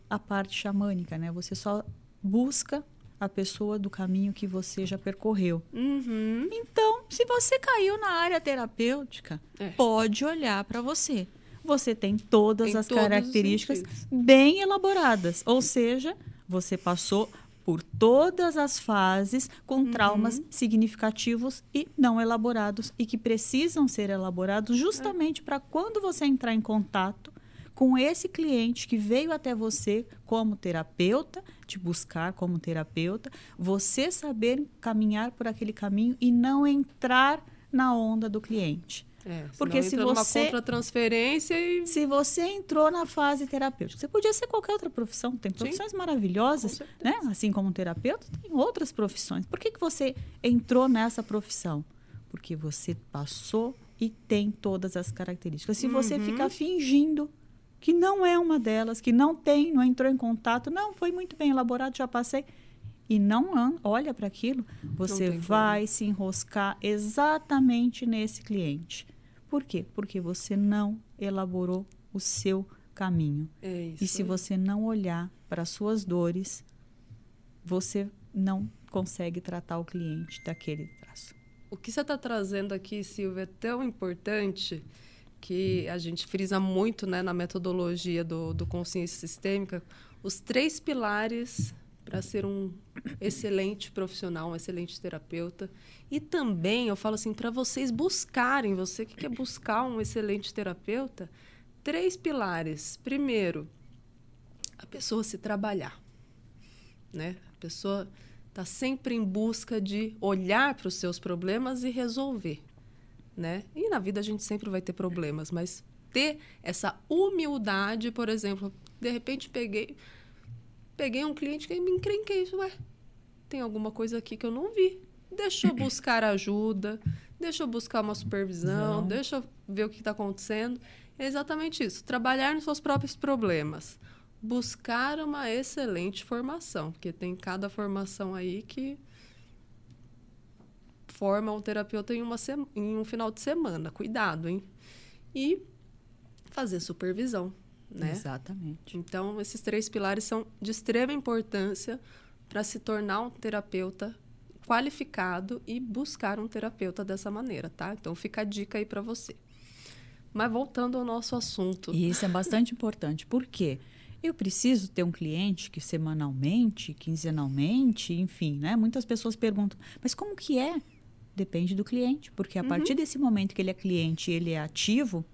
A parte xamânica, né? Você só busca a pessoa do caminho que você já percorreu.
Uhum.
Então, se você caiu na área terapêutica,
É.
pode olhar para você. Você tem todas as características bem elaboradas. Ou seja, você passou por todas as fases com
Uhum.
traumas significativos e não elaborados e que precisam ser elaborados justamente para quando você entrar em contato com esse cliente que veio até você como terapeuta, te buscar como terapeuta, você saber caminhar por aquele caminho e não entrar na onda do cliente.
É,
Porque se você-
contra-transferência e...
Se você entrou na fase terapêutica, você podia ser qualquer outra profissão, tem profissões maravilhosas,
Com certeza.
né? Assim como um terapeuta, tem outras profissões. Por que, que você entrou nessa profissão? Porque você passou e tem todas as características. Se você
Uhum.
ficar fingindo que não é uma delas, que não tem, não entrou em contato, não, foi muito bem elaborado, já passei, e não olha para aquilo, você vai se enroscar exatamente nesse cliente. Por quê? Porque você não elaborou o seu caminho.
É isso.
E se
aí.
você não olhar para as suas dores, você não consegue tratar o cliente daquele traço.
O que você está trazendo aqui, Silvia, é tão importante que a gente frisa muito né, na metodologia do, do consciência sistêmica os três pilares para ser um excelente profissional, um excelente terapeuta. E também, eu falo assim, para vocês buscarem, você que quer buscar um excelente terapeuta, três pilares. Primeiro, a pessoa se trabalhar. Né? A pessoa está sempre em busca de olhar para os seus problemas e resolver, né? E na vida a gente sempre vai ter problemas, mas ter essa humildade, por exemplo, de repente peguei peguei um cliente que me encrenquei, ué, tem alguma coisa aqui que eu não vi. Deixa eu buscar ajuda, deixa eu buscar uma supervisão,
Não.
deixa eu ver o que está acontecendo. É exatamente isso, trabalhar nos seus próprios problemas buscar uma excelente formação, porque tem cada formação aí que forma um terapeuta em, uma em um final de semana. Cuidado, hein? E fazer supervisão, né?
Exatamente.
Então, esses três pilares são de extrema importância para se tornar um terapeuta qualificado e buscar um terapeuta dessa maneira, tá? Então, fica a dica aí para você. Mas voltando ao nosso assunto.
E isso é bastante importante. Por quê? Eu preciso ter um cliente que semanalmente, quinzenalmente, enfim, né? Muitas pessoas perguntam, mas como que é? Depende do cliente, porque a partir desse momento que ele é cliente, ele é ativo,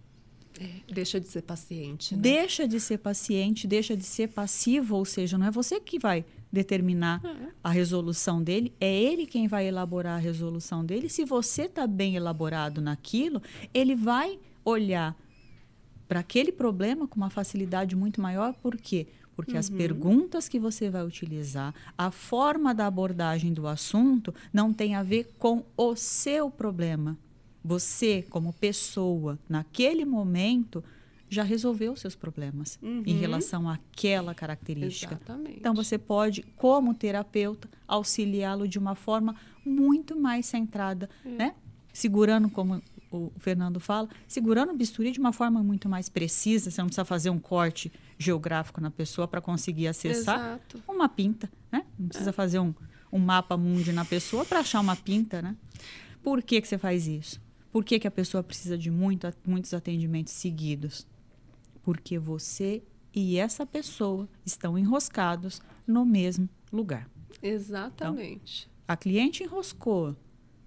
Deixa de ser paciente, né?
deixa de ser paciente, deixa de ser passivo, ou seja, não é você que vai determinar
É.
a resolução dele, é ele quem vai elaborar a resolução dele. Se você está bem elaborado naquilo, ele vai olhar para aquele problema com uma facilidade muito maior, por quê? Porque as perguntas que você vai utilizar, a forma da abordagem do assunto não tem a ver com o seu problema. Você, como pessoa, naquele momento, já resolveu os seus problemas em
Uhum.
relação àquela característica.
Exatamente.
Então você pode, como terapeuta, auxiliá-lo de uma forma muito mais centrada, né? Segurando, como o Fernando fala, segurando o bisturi de uma forma muito mais precisa. Você não precisa fazer um corte geográfico na pessoa para conseguir acessar
Exato.
uma pinta, né? Não precisa fazer um, um mapa mundi na pessoa para achar uma pinta, né? Por que, que você faz isso? Por que, que a pessoa precisa de muito, muitos atendimentos seguidos? Porque você e essa pessoa estão enroscados no mesmo lugar.
Exatamente.
A cliente enroscou,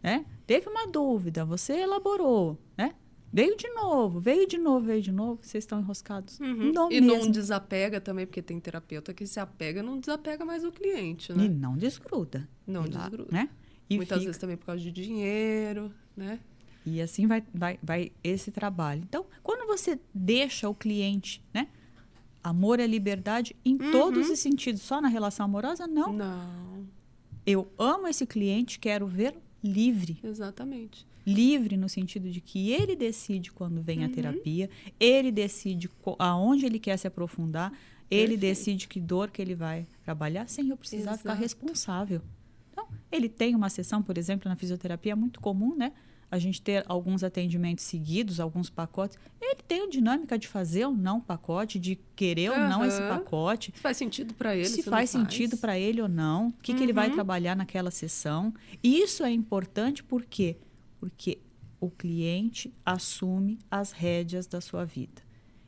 né? Teve uma dúvida, você elaborou, né? Veio de novo, veio de novo, veio de novo, vocês estão enroscados
Uhum.
no
E
mesmo
não desapega também, porque tem terapeuta que se apega não desapega mais o cliente, né?
e não desgruda.
Não
E lá,
desgruda.
né? E
Muitas
fica-
vezes também por causa de dinheiro, né?
E assim vai, vai, vai esse trabalho. Então, quando você deixa o cliente, né? Amor é liberdade em
Uhum.
todos os sentidos, só na relação amorosa? Não.
Não.
Eu amo esse cliente, quero ver livre.
Exatamente.
Livre no sentido de que ele decide quando vem
Uhum.
a terapia, ele decide aonde ele quer se aprofundar, ele
Perfeito.
decide que dor que ele vai trabalhar sem eu precisar ficar
Exato.
responsável. Então, ele tem uma sessão, por exemplo, na fisioterapia, é muito comum, né? A gente ter alguns atendimentos seguidos, alguns pacotes. Ele tem a dinâmica de fazer ou não o pacote, de querer ou não esse pacote
Se faz sentido para ele.
se
não
faz sentido para ele ou não, o que, que ele vai
Uhum.
trabalhar naquela sessão. E isso é importante por quê? Porque o cliente assume as rédeas da sua vida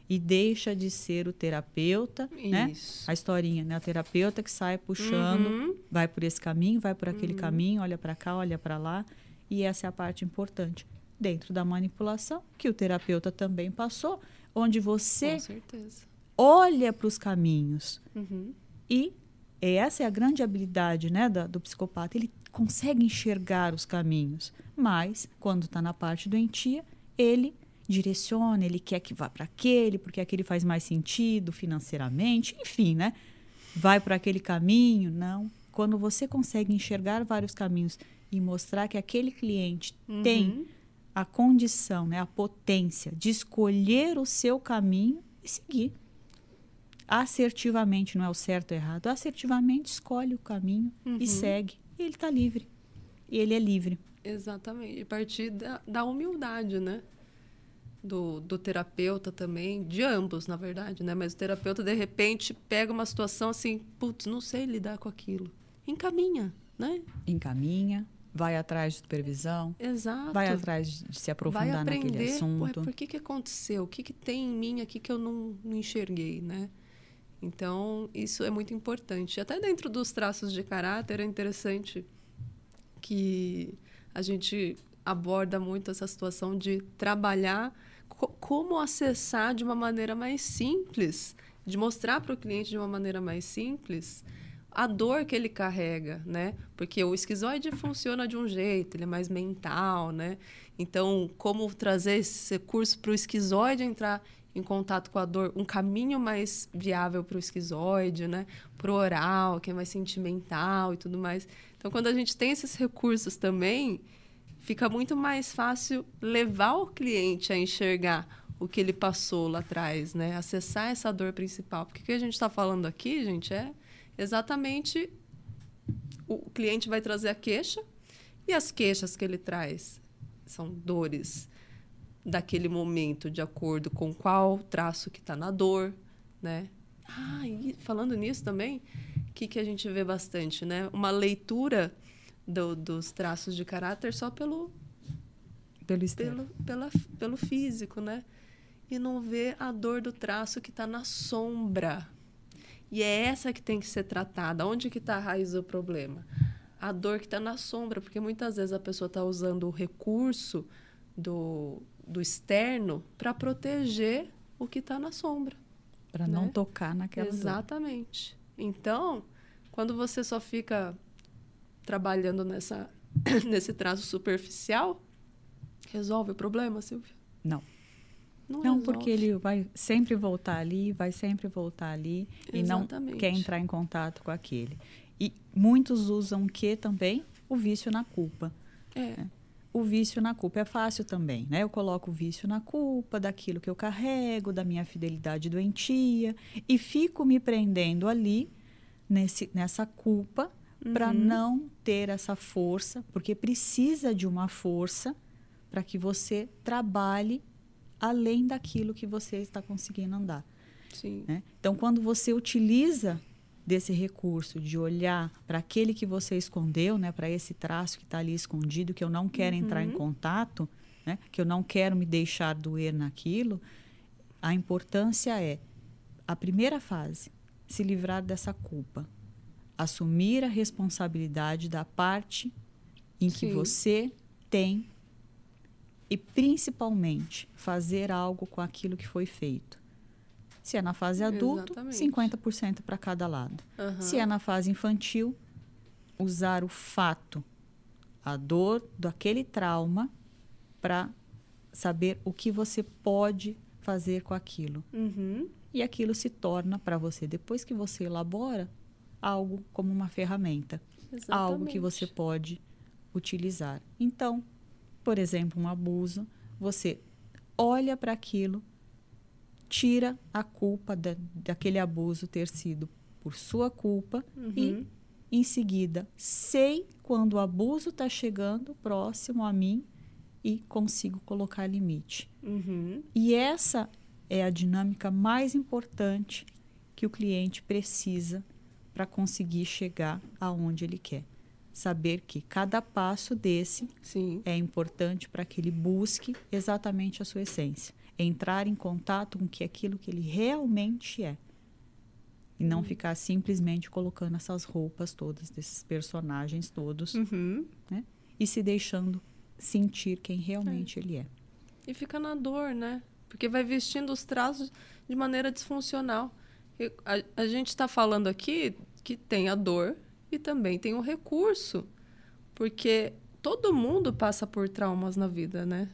e deixa de ser o terapeuta, né?
Isso.
A historinha, né? O terapeuta que sai puxando,
Uhum.
vai por esse caminho, vai por aquele caminho, olha para cá, olha para lá. E essa é a parte importante dentro da manipulação que o terapeuta também passou, onde você olha para os caminhos
Uhum.
e essa é a grande habilidade né, da- do psicopata. Ele consegue enxergar os caminhos, mas quando está na parte doentia, ele direciona, ele quer que vá para aquele, porque aquele faz mais sentido financeiramente, enfim, né? Vai para aquele caminho, não. Quando você consegue enxergar vários caminhos e mostrar que aquele cliente tem
Uhum.
a condição, né, a potência de escolher o seu caminho e seguir. Assertivamente, não é o certo ou errado, assertivamente escolhe o caminho
Uhum.
e segue. E ele está livre. E ele é livre.
Exatamente. E partir da, da humildade, né? Do, do terapeuta também, de ambos, na verdade, né? Mas o terapeuta, de repente, pega uma situação assim, putz, não sei lidar com aquilo. Encaminha, né?
Encaminha, vai atrás de supervisão,
Exato.
vai atrás de se aprofundar naquele
aprender, ué,
assunto.
por que, que aconteceu? O que, que tem em mim aqui que eu não, não enxerguei, né? Então, isso é muito importante. Até dentro dos traços de caráter é interessante que a gente aborda muito essa situação de trabalhar co- como acessar de uma maneira mais simples, de mostrar para o cliente de uma maneira mais simples a dor que ele carrega, né? Porque o esquizoide funciona de um jeito, ele é mais mental, né? Então, como trazer esse recurso para o esquizoide entrar em contato com a dor, um caminho mais viável para o esquizoide, né? Para o oral, que é mais sentimental e tudo mais. Então, quando a gente tem esses recursos também, fica muito mais fácil levar o cliente a enxergar o que ele passou lá atrás, né? Acessar essa dor principal. Porque o que a gente está falando aqui, gente, é exatamente o cliente vai trazer a queixa e as queixas que ele traz são dores daquele momento, de acordo com qual traço que está na dor, né? Ah, e falando nisso também, o que, que a gente vê bastante, né? Uma leitura do- dos traços de caráter só pelo,
Pelo
pelo, pela, pelo físico, né? E não vê a dor do traço que está na sombra. E é essa que tem que ser tratada. Onde que está a raiz do problema? A dor que está na sombra, porque muitas vezes a pessoa está usando o recurso do, do externo para proteger o que está na sombra.
Para não
né?
tocar naquela dor.
Exatamente. Então, quando você só fica trabalhando nessa, nesse traço superficial, resolve o problema, Silvia?
Não.
Não,
Não,
resolve.
porque ele vai sempre voltar ali, vai sempre voltar ali e não
Exatamente.
quer entrar em contato com aquele. E muitos usam o que também? O vício na culpa.
É,
O vício na culpa é fácil também, né? Eu coloco o vício na culpa daquilo que eu carrego, da minha fidelidade doentia e fico me prendendo ali nesse, nessa culpa para
Uhum.
não ter essa força, porque precisa de uma força para que você trabalhe além daquilo que você está conseguindo andar. né? Então, quando você utiliza desse recurso de olhar para aquele que você escondeu, né, para esse traço que está ali escondido, que eu não quero entrar em
Uhum.
contato, né, que eu não quero me deixar doer naquilo, a importância é a primeira fase, se livrar dessa culpa, assumir a responsabilidade da parte em que
Sim.
você tem e principalmente fazer algo com aquilo que foi feito. Se é na fase adulto,
Exatamente.
50% para cada lado.
Aham.
Se é na fase infantil, usar o fato, a dor daquele trauma para saber o que você pode fazer com aquilo.
Uhum.
E aquilo se torna para você, depois que você elabora, algo como uma ferramenta,
Exatamente.
algo que você pode utilizar. Então, por exemplo, um abuso, você olha para aquilo, tira a culpa da, daquele abuso ter sido por sua culpa
Uhum.
e, em seguida, sei quando o abuso está chegando próximo a mim e consigo colocar limite.
Uhum.
E essa é a dinâmica mais importante que o cliente precisa para conseguir chegar aonde ele quer. Saber que cada passo desse
Sim.
é importante para que ele busque exatamente a sua essência, entrar em contato com que aquilo que ele realmente é. E não ficar simplesmente colocando essas roupas todas desses personagens todos
Uhum.
e se deixando sentir quem realmente ele é.
E fica na dor, né? Porque vai vestindo os traços de maneira disfuncional. A, a gente está falando aqui que tem a dor e também tem o recurso. Porque todo mundo passa por traumas na vida, né?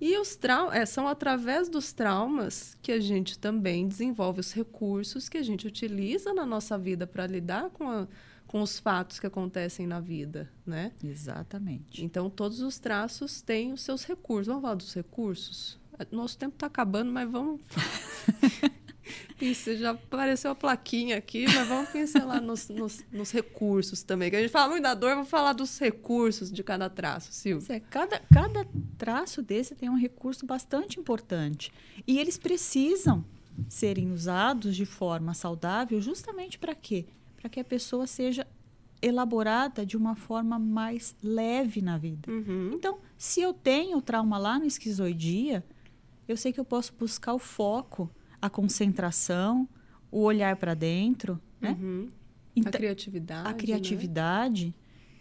E os trau é, são através dos traumas que a gente também desenvolve os recursos que a gente utiliza na nossa vida para lidar com, a- com os fatos que acontecem na vida, né?
Exatamente.
Então, todos os traços têm os seus recursos. Vamos falar dos recursos? Nosso tempo está acabando, mas vamos. Isso, já apareceu a plaquinha aqui, mas vamos pincelar nos, nos, nos recursos também. Que a gente fala muito da dor, vamos falar dos recursos de cada traço, Silvia.
É, cada, cada traço desse tem um recurso bastante importante. E eles precisam serem usados de forma saudável justamente para quê? Para que a pessoa seja elaborada de uma forma mais leve na vida.
Uhum.
Então, se eu tenho trauma lá no esquizoidia, eu sei que eu posso buscar o foco, a concentração, o olhar para dentro, né?
Uhum. a
Então,
criatividade.
a
né?
criatividade.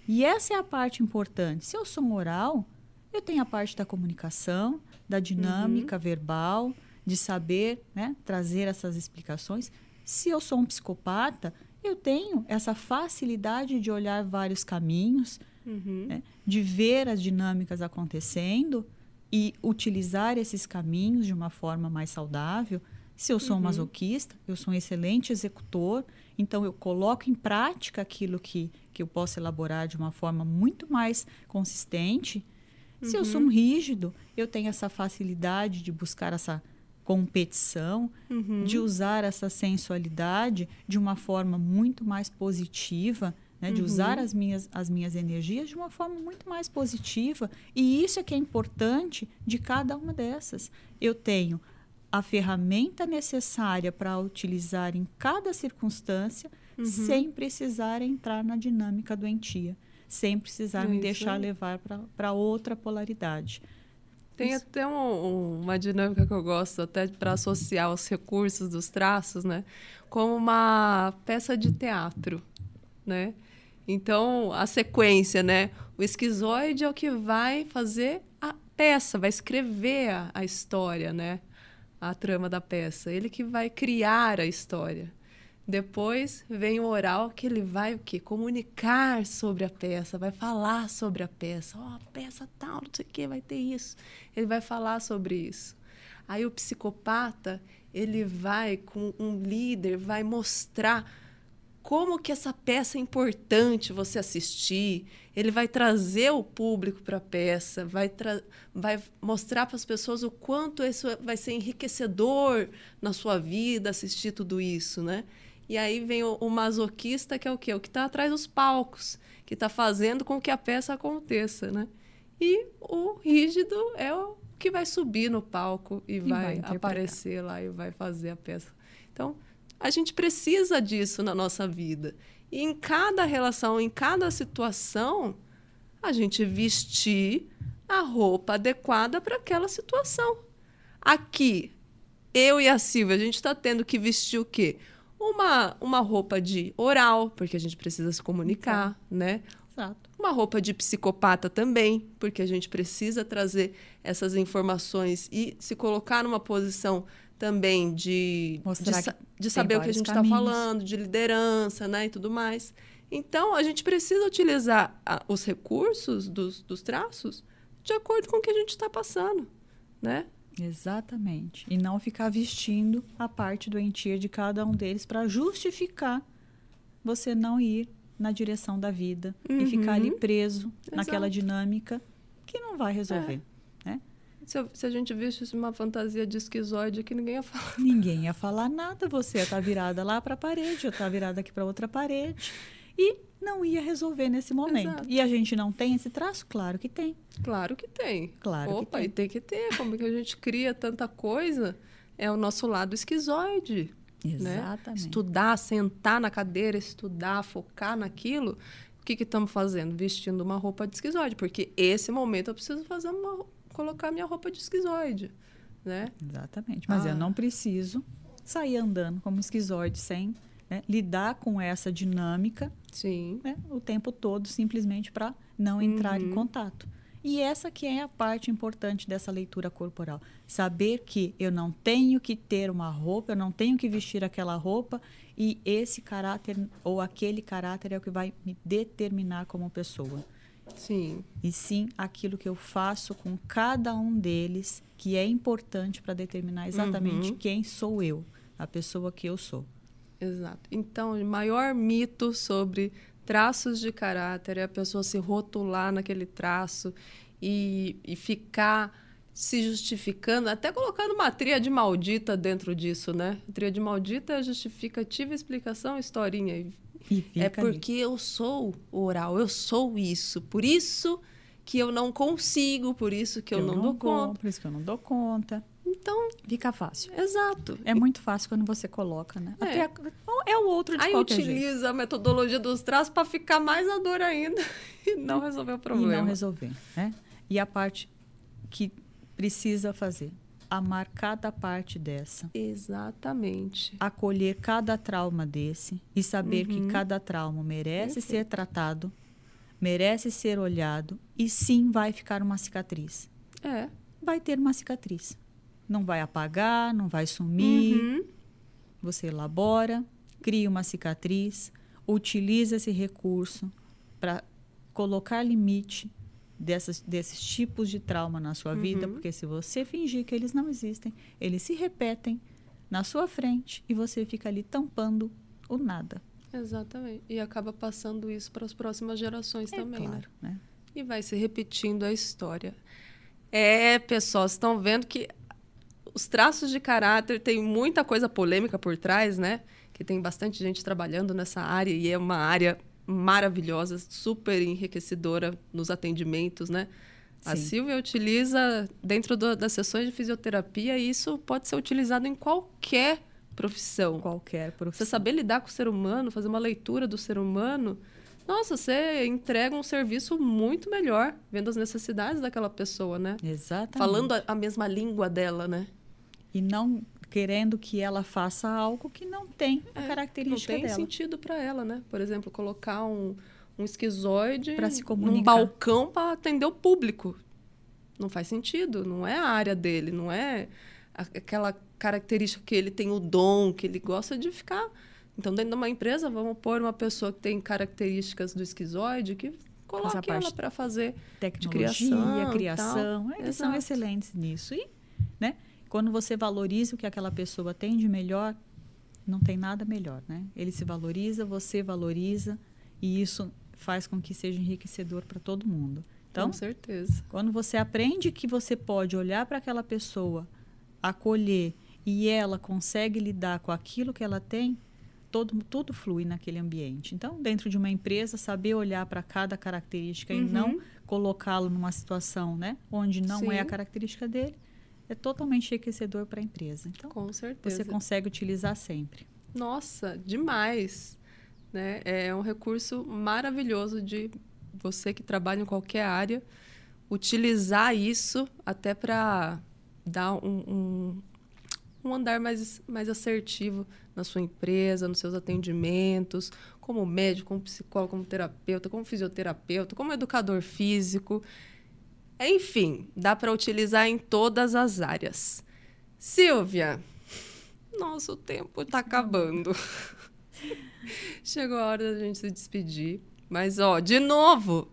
E essa é a parte importante. Se eu sou um oral, eu tenho a parte da comunicação, da dinâmica
Uhum.
verbal, de saber né, trazer essas explicações. Se eu sou um psicopata, eu tenho essa facilidade de olhar vários caminhos,
Uhum.
né, de ver as dinâmicas acontecendo e utilizar esses caminhos de uma forma mais saudável. Se eu sou um
Uhum.
masoquista, eu sou um excelente executor, então eu coloco em prática aquilo que, que eu posso elaborar de uma forma muito mais consistente. Se eu sou um rígido, eu tenho essa facilidade de buscar essa competição,
Uhum.
de usar essa sensualidade de uma forma muito mais positiva, né? de
Uhum.
usar as minhas, as minhas energias de uma forma muito mais positiva. E isso é que é importante de cada uma dessas. Eu tenho a ferramenta necessária para utilizar em cada circunstância,
Uhum.
sem precisar entrar na dinâmica doentia, sem precisar
É
me
isso
deixar levar para outra polaridade.
Tem
Isso.
até um- uma dinâmica que eu gosto, até para associar os recursos dos traços, né? Como uma peça de teatro, né? Então, a sequência, né? O esquizoide é o que vai fazer a peça, vai escrever a, a história, né? A trama da peça. Ele que vai criar a história. Depois vem o oral que ele vai o quê? Comunicar sobre a peça, vai falar sobre a peça. Ó, a peça tal, não sei o quê, vai ter isso. Ele vai falar sobre isso. Aí o psicopata, ele vai com um líder, vai mostrar como que essa peça é importante você assistir. Ele vai trazer o público para a peça, vai, tra- vai mostrar para as pessoas o quanto isso vai ser enriquecedor na sua vida assistir tudo isso, né? E aí vem o, o masoquista, que é o quê? O que está atrás dos palcos, que está fazendo com que a peça aconteça, né? E o rígido é o que vai subir no palco e,
E
vai,
vai
aparecer lá e vai fazer a peça. Então, a gente precisa disso na nossa vida. E em cada relação, em cada situação, a gente vestir a roupa adequada para aquela situação. Aqui, eu e a Silvia, a gente está tendo que vestir o quê? Uma, uma roupa de oral, porque a gente precisa se comunicar, né?
Exato.
Uma roupa de psicopata também, porque a gente precisa trazer essas informações e se colocar numa posição também de, de,
Mostrar
de saber o que a gente está falando, de liderança, né, e tudo mais. Então, a gente precisa utilizar a- os recursos dos, dos traços de acordo com o que a gente está passando, né?
Exatamente. E não ficar vestindo a parte doentia de cada um deles para justificar você não ir na direção da vida
Uhum.
e ficar ali preso naquela
Exato.
dinâmica que não vai resolver. né?
Se, se a gente visse uma fantasia de esquizoide que ninguém ia falar.
Ninguém ia falar nada, você ia estar virada lá para a parede, eu estar virada aqui para outra parede e não ia resolver nesse momento.
Exato.
E a gente não tem esse traço? Claro que tem.
Claro que tem.
Claro que
Opa,
tem.
e tem que ter. Como que a gente cria tanta coisa? É o nosso lado esquizoide. né?
Exatamente.
Estudar, sentar na cadeira, estudar, focar naquilo. O que que estamos fazendo? Vestindo uma roupa de esquizoide. Porque esse momento eu preciso fazer uma, colocar minha roupa de esquizoide. Né?
Exatamente. Mas
Ah.
eu não preciso sair andando como esquizoide sem né, lidar com essa dinâmica
Sim.
né, o tempo todo, simplesmente para não entrar em
Uhum.
contato. E essa que é a parte importante dessa leitura corporal. Saber que eu não tenho que ter uma roupa, eu não tenho que vestir aquela roupa e esse caráter ou aquele caráter é o que vai me determinar como pessoa.
Sim.
E sim aquilo que eu faço com cada um deles, que é importante para determinar exatamente
Uhum.
quem sou eu, a pessoa que eu sou.
Exato. Então, o maior mito sobre traços de caráter é a pessoa se rotular naquele traço e, e ficar se justificando, até colocando uma tríade maldita dentro disso, né? Tríade maldita é justificativa, explicação, historinha. E
E
é
ali.
porque eu sou oral, eu sou isso. Por isso que eu não consigo, por isso que eu, não, dou
vou,
conta.
Por isso que eu não dou conta.
Então,
Fica fácil.
exato.
É muito fácil quando você coloca, né?
É.
Até a- é o outro de
Aí
qualquer jeito.
utiliza a metodologia dos traços para ficar mais na dor ainda e não resolver o
E
problema.
não resolver, né? E a parte que precisa fazer, amar cada parte dessa,
Exatamente.
acolher cada trauma desse e saber
Uhum.
que cada trauma merece
Perfeito.
ser tratado, merece ser olhado e sim vai ficar uma cicatriz.
É.
Vai ter uma cicatriz. Não vai apagar, não vai sumir.
Uhum.
Você elabora, cria uma cicatriz, utiliza esse recurso para colocar limite dessas, desses tipos de trauma na sua vida,
Uhum.
porque se você fingir que eles não existem, eles se repetem na sua frente e você fica ali tampando o nada.
Exatamente. E acaba passando isso para as próximas gerações
É
também, né?
claro, né?
E vai se repetindo a história. É, pessoal, vocês estão vendo que os traços de caráter tem muita coisa polêmica por trás, né? Que tem bastante gente trabalhando nessa área e é uma área maravilhosa, super enriquecedora nos atendimentos, né? A
Sim.
Silvia utiliza dentro do- das sessões de fisioterapia e isso pode ser utilizado em qualquer profissão.
Qualquer
Você
profissão.
saber lidar com o ser humano, fazer uma leitura do ser humano, nossa, você entrega um serviço muito melhor, vendo as necessidades daquela pessoa, né?
Exatamente.
Falando a, a mesma língua dela, né?
E não querendo que ela faça algo que não tem a
É, Não
característica
tem
dela.
sentido para ela, né? Por exemplo, colocar um, um esquizoide
Pra se
num balcão para atender o público. Não faz sentido, não é a área dele, não é aquela característica que ele tem o dom, que ele gosta de ficar. Então, dentro de uma empresa, vamos pôr uma pessoa que tem características do esquizoide que coloque ela para fazer
tecnologia,
criação,
criação, eles são
Exato.
excelentes nisso. E, né, quando você valoriza o que aquela pessoa tem de melhor, não tem nada melhor, né? Ele se valoriza, você valoriza, e isso faz com que seja enriquecedor para todo mundo. Então,
com certeza.
quando você aprende que você pode olhar para aquela pessoa, acolher, e ela consegue lidar com aquilo que ela tem, todo, tudo flui naquele ambiente. Então, dentro de uma empresa, saber olhar para cada característica e
Uhum.
não colocá-lo numa situação né, onde não é a
Sim.
característica dele, é totalmente enriquecedor para a empresa. Então,
Com certeza.
você consegue utilizar sempre.
Nossa, demais. Né? É um recurso maravilhoso de você que trabalha em qualquer área utilizar isso até para dar um, um, um andar mais, mais assertivo na sua empresa, nos seus atendimentos, como médico, como psicólogo, como terapeuta, como fisioterapeuta, como educador físico. Enfim, dá para utilizar em todas as áreas. Silvia, nosso tempo está acabando. Chegou a hora da gente se despedir. Mas, ó, de novo,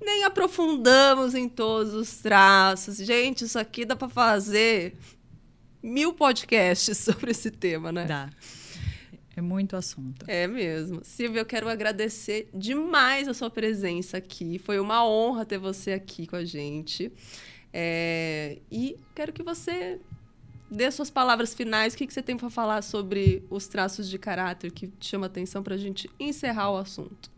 nem aprofundamos em todos os traços. Gente, isso aqui dá para fazer mil podcasts sobre esse tema, né?
Dá. É muito assunto.
É mesmo. Silvia, eu quero agradecer demais a sua presença aqui. Foi uma honra ter você aqui com a gente. É... E quero que você dê suas palavras finais. O que, que você tem para falar sobre os traços de caráter que chama atenção para a gente encerrar o assunto?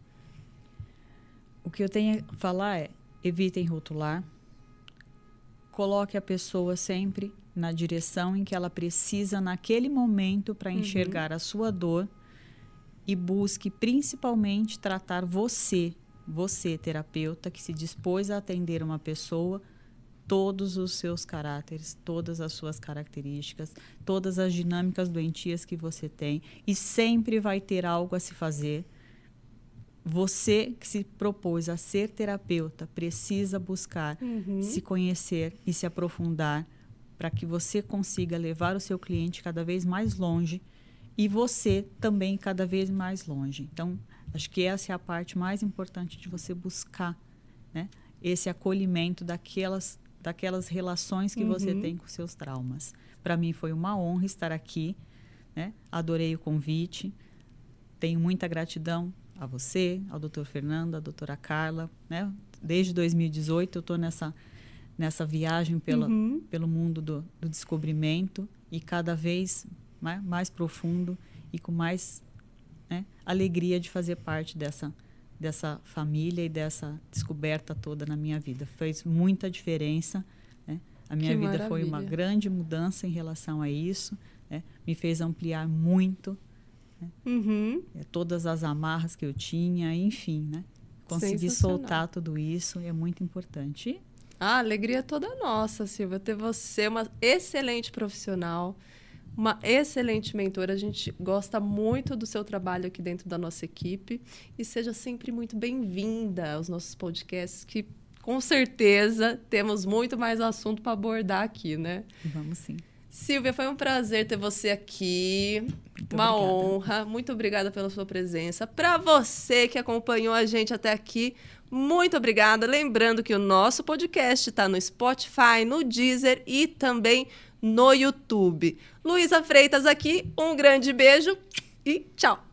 O que eu tenho a falar é: evitem rotular, coloque a pessoa sempre na direção em que ela precisa naquele momento para uhum. enxergar uhum. a sua dor e busque principalmente tratar você, você terapeuta que se dispôs a atender uma pessoa, todos os seus caráteres, todas as suas características, todas as dinâmicas doentias que você tem e sempre vai ter algo a se fazer você que se propôs a ser terapeuta precisa buscar uhum. se conhecer e se aprofundar para que você consiga levar o seu cliente cada vez mais longe e você também cada vez mais longe. Então, acho que essa é a parte mais importante de você buscar, né? Esse acolhimento daquelas daquelas relações que uhum. você tem com seus traumas. Para mim foi uma honra estar aqui, né? Adorei o convite. Tenho muita gratidão a você, ao doutor Fernando, à doutora Carla. Né? Desde 2018 eu estou nessa, nessa viagem pela, uhum. pelo mundo do, do, descobrimento e cada vez mais, mais profundo e com mais né, alegria de fazer parte dessa, dessa família e dessa descoberta toda na minha vida. Fez muita diferença. Né? A minha que vida maravilha. foi uma grande mudança em relação a isso. Né? Me fez ampliar muito né? Uhum. É, todas as amarras que eu tinha, enfim, né? Conseguir soltar tudo isso é muito importante.
A alegria é toda nossa, Silvia, ter você, uma excelente profissional, uma excelente mentora. A gente gosta muito do seu trabalho aqui dentro da nossa equipe e seja sempre muito bem-vinda aos nossos podcasts, que com certeza temos muito mais assunto para abordar aqui, né?
Vamos sim.
Silvia, foi um prazer ter você aqui. Muito Uma obrigada. honra. Muito obrigada pela sua presença. Para você que acompanhou a gente até aqui, muito obrigada. Lembrando que o nosso podcast está no Spotify, no Deezer e também no YouTube. Luísa Freitas aqui, um grande beijo e tchau!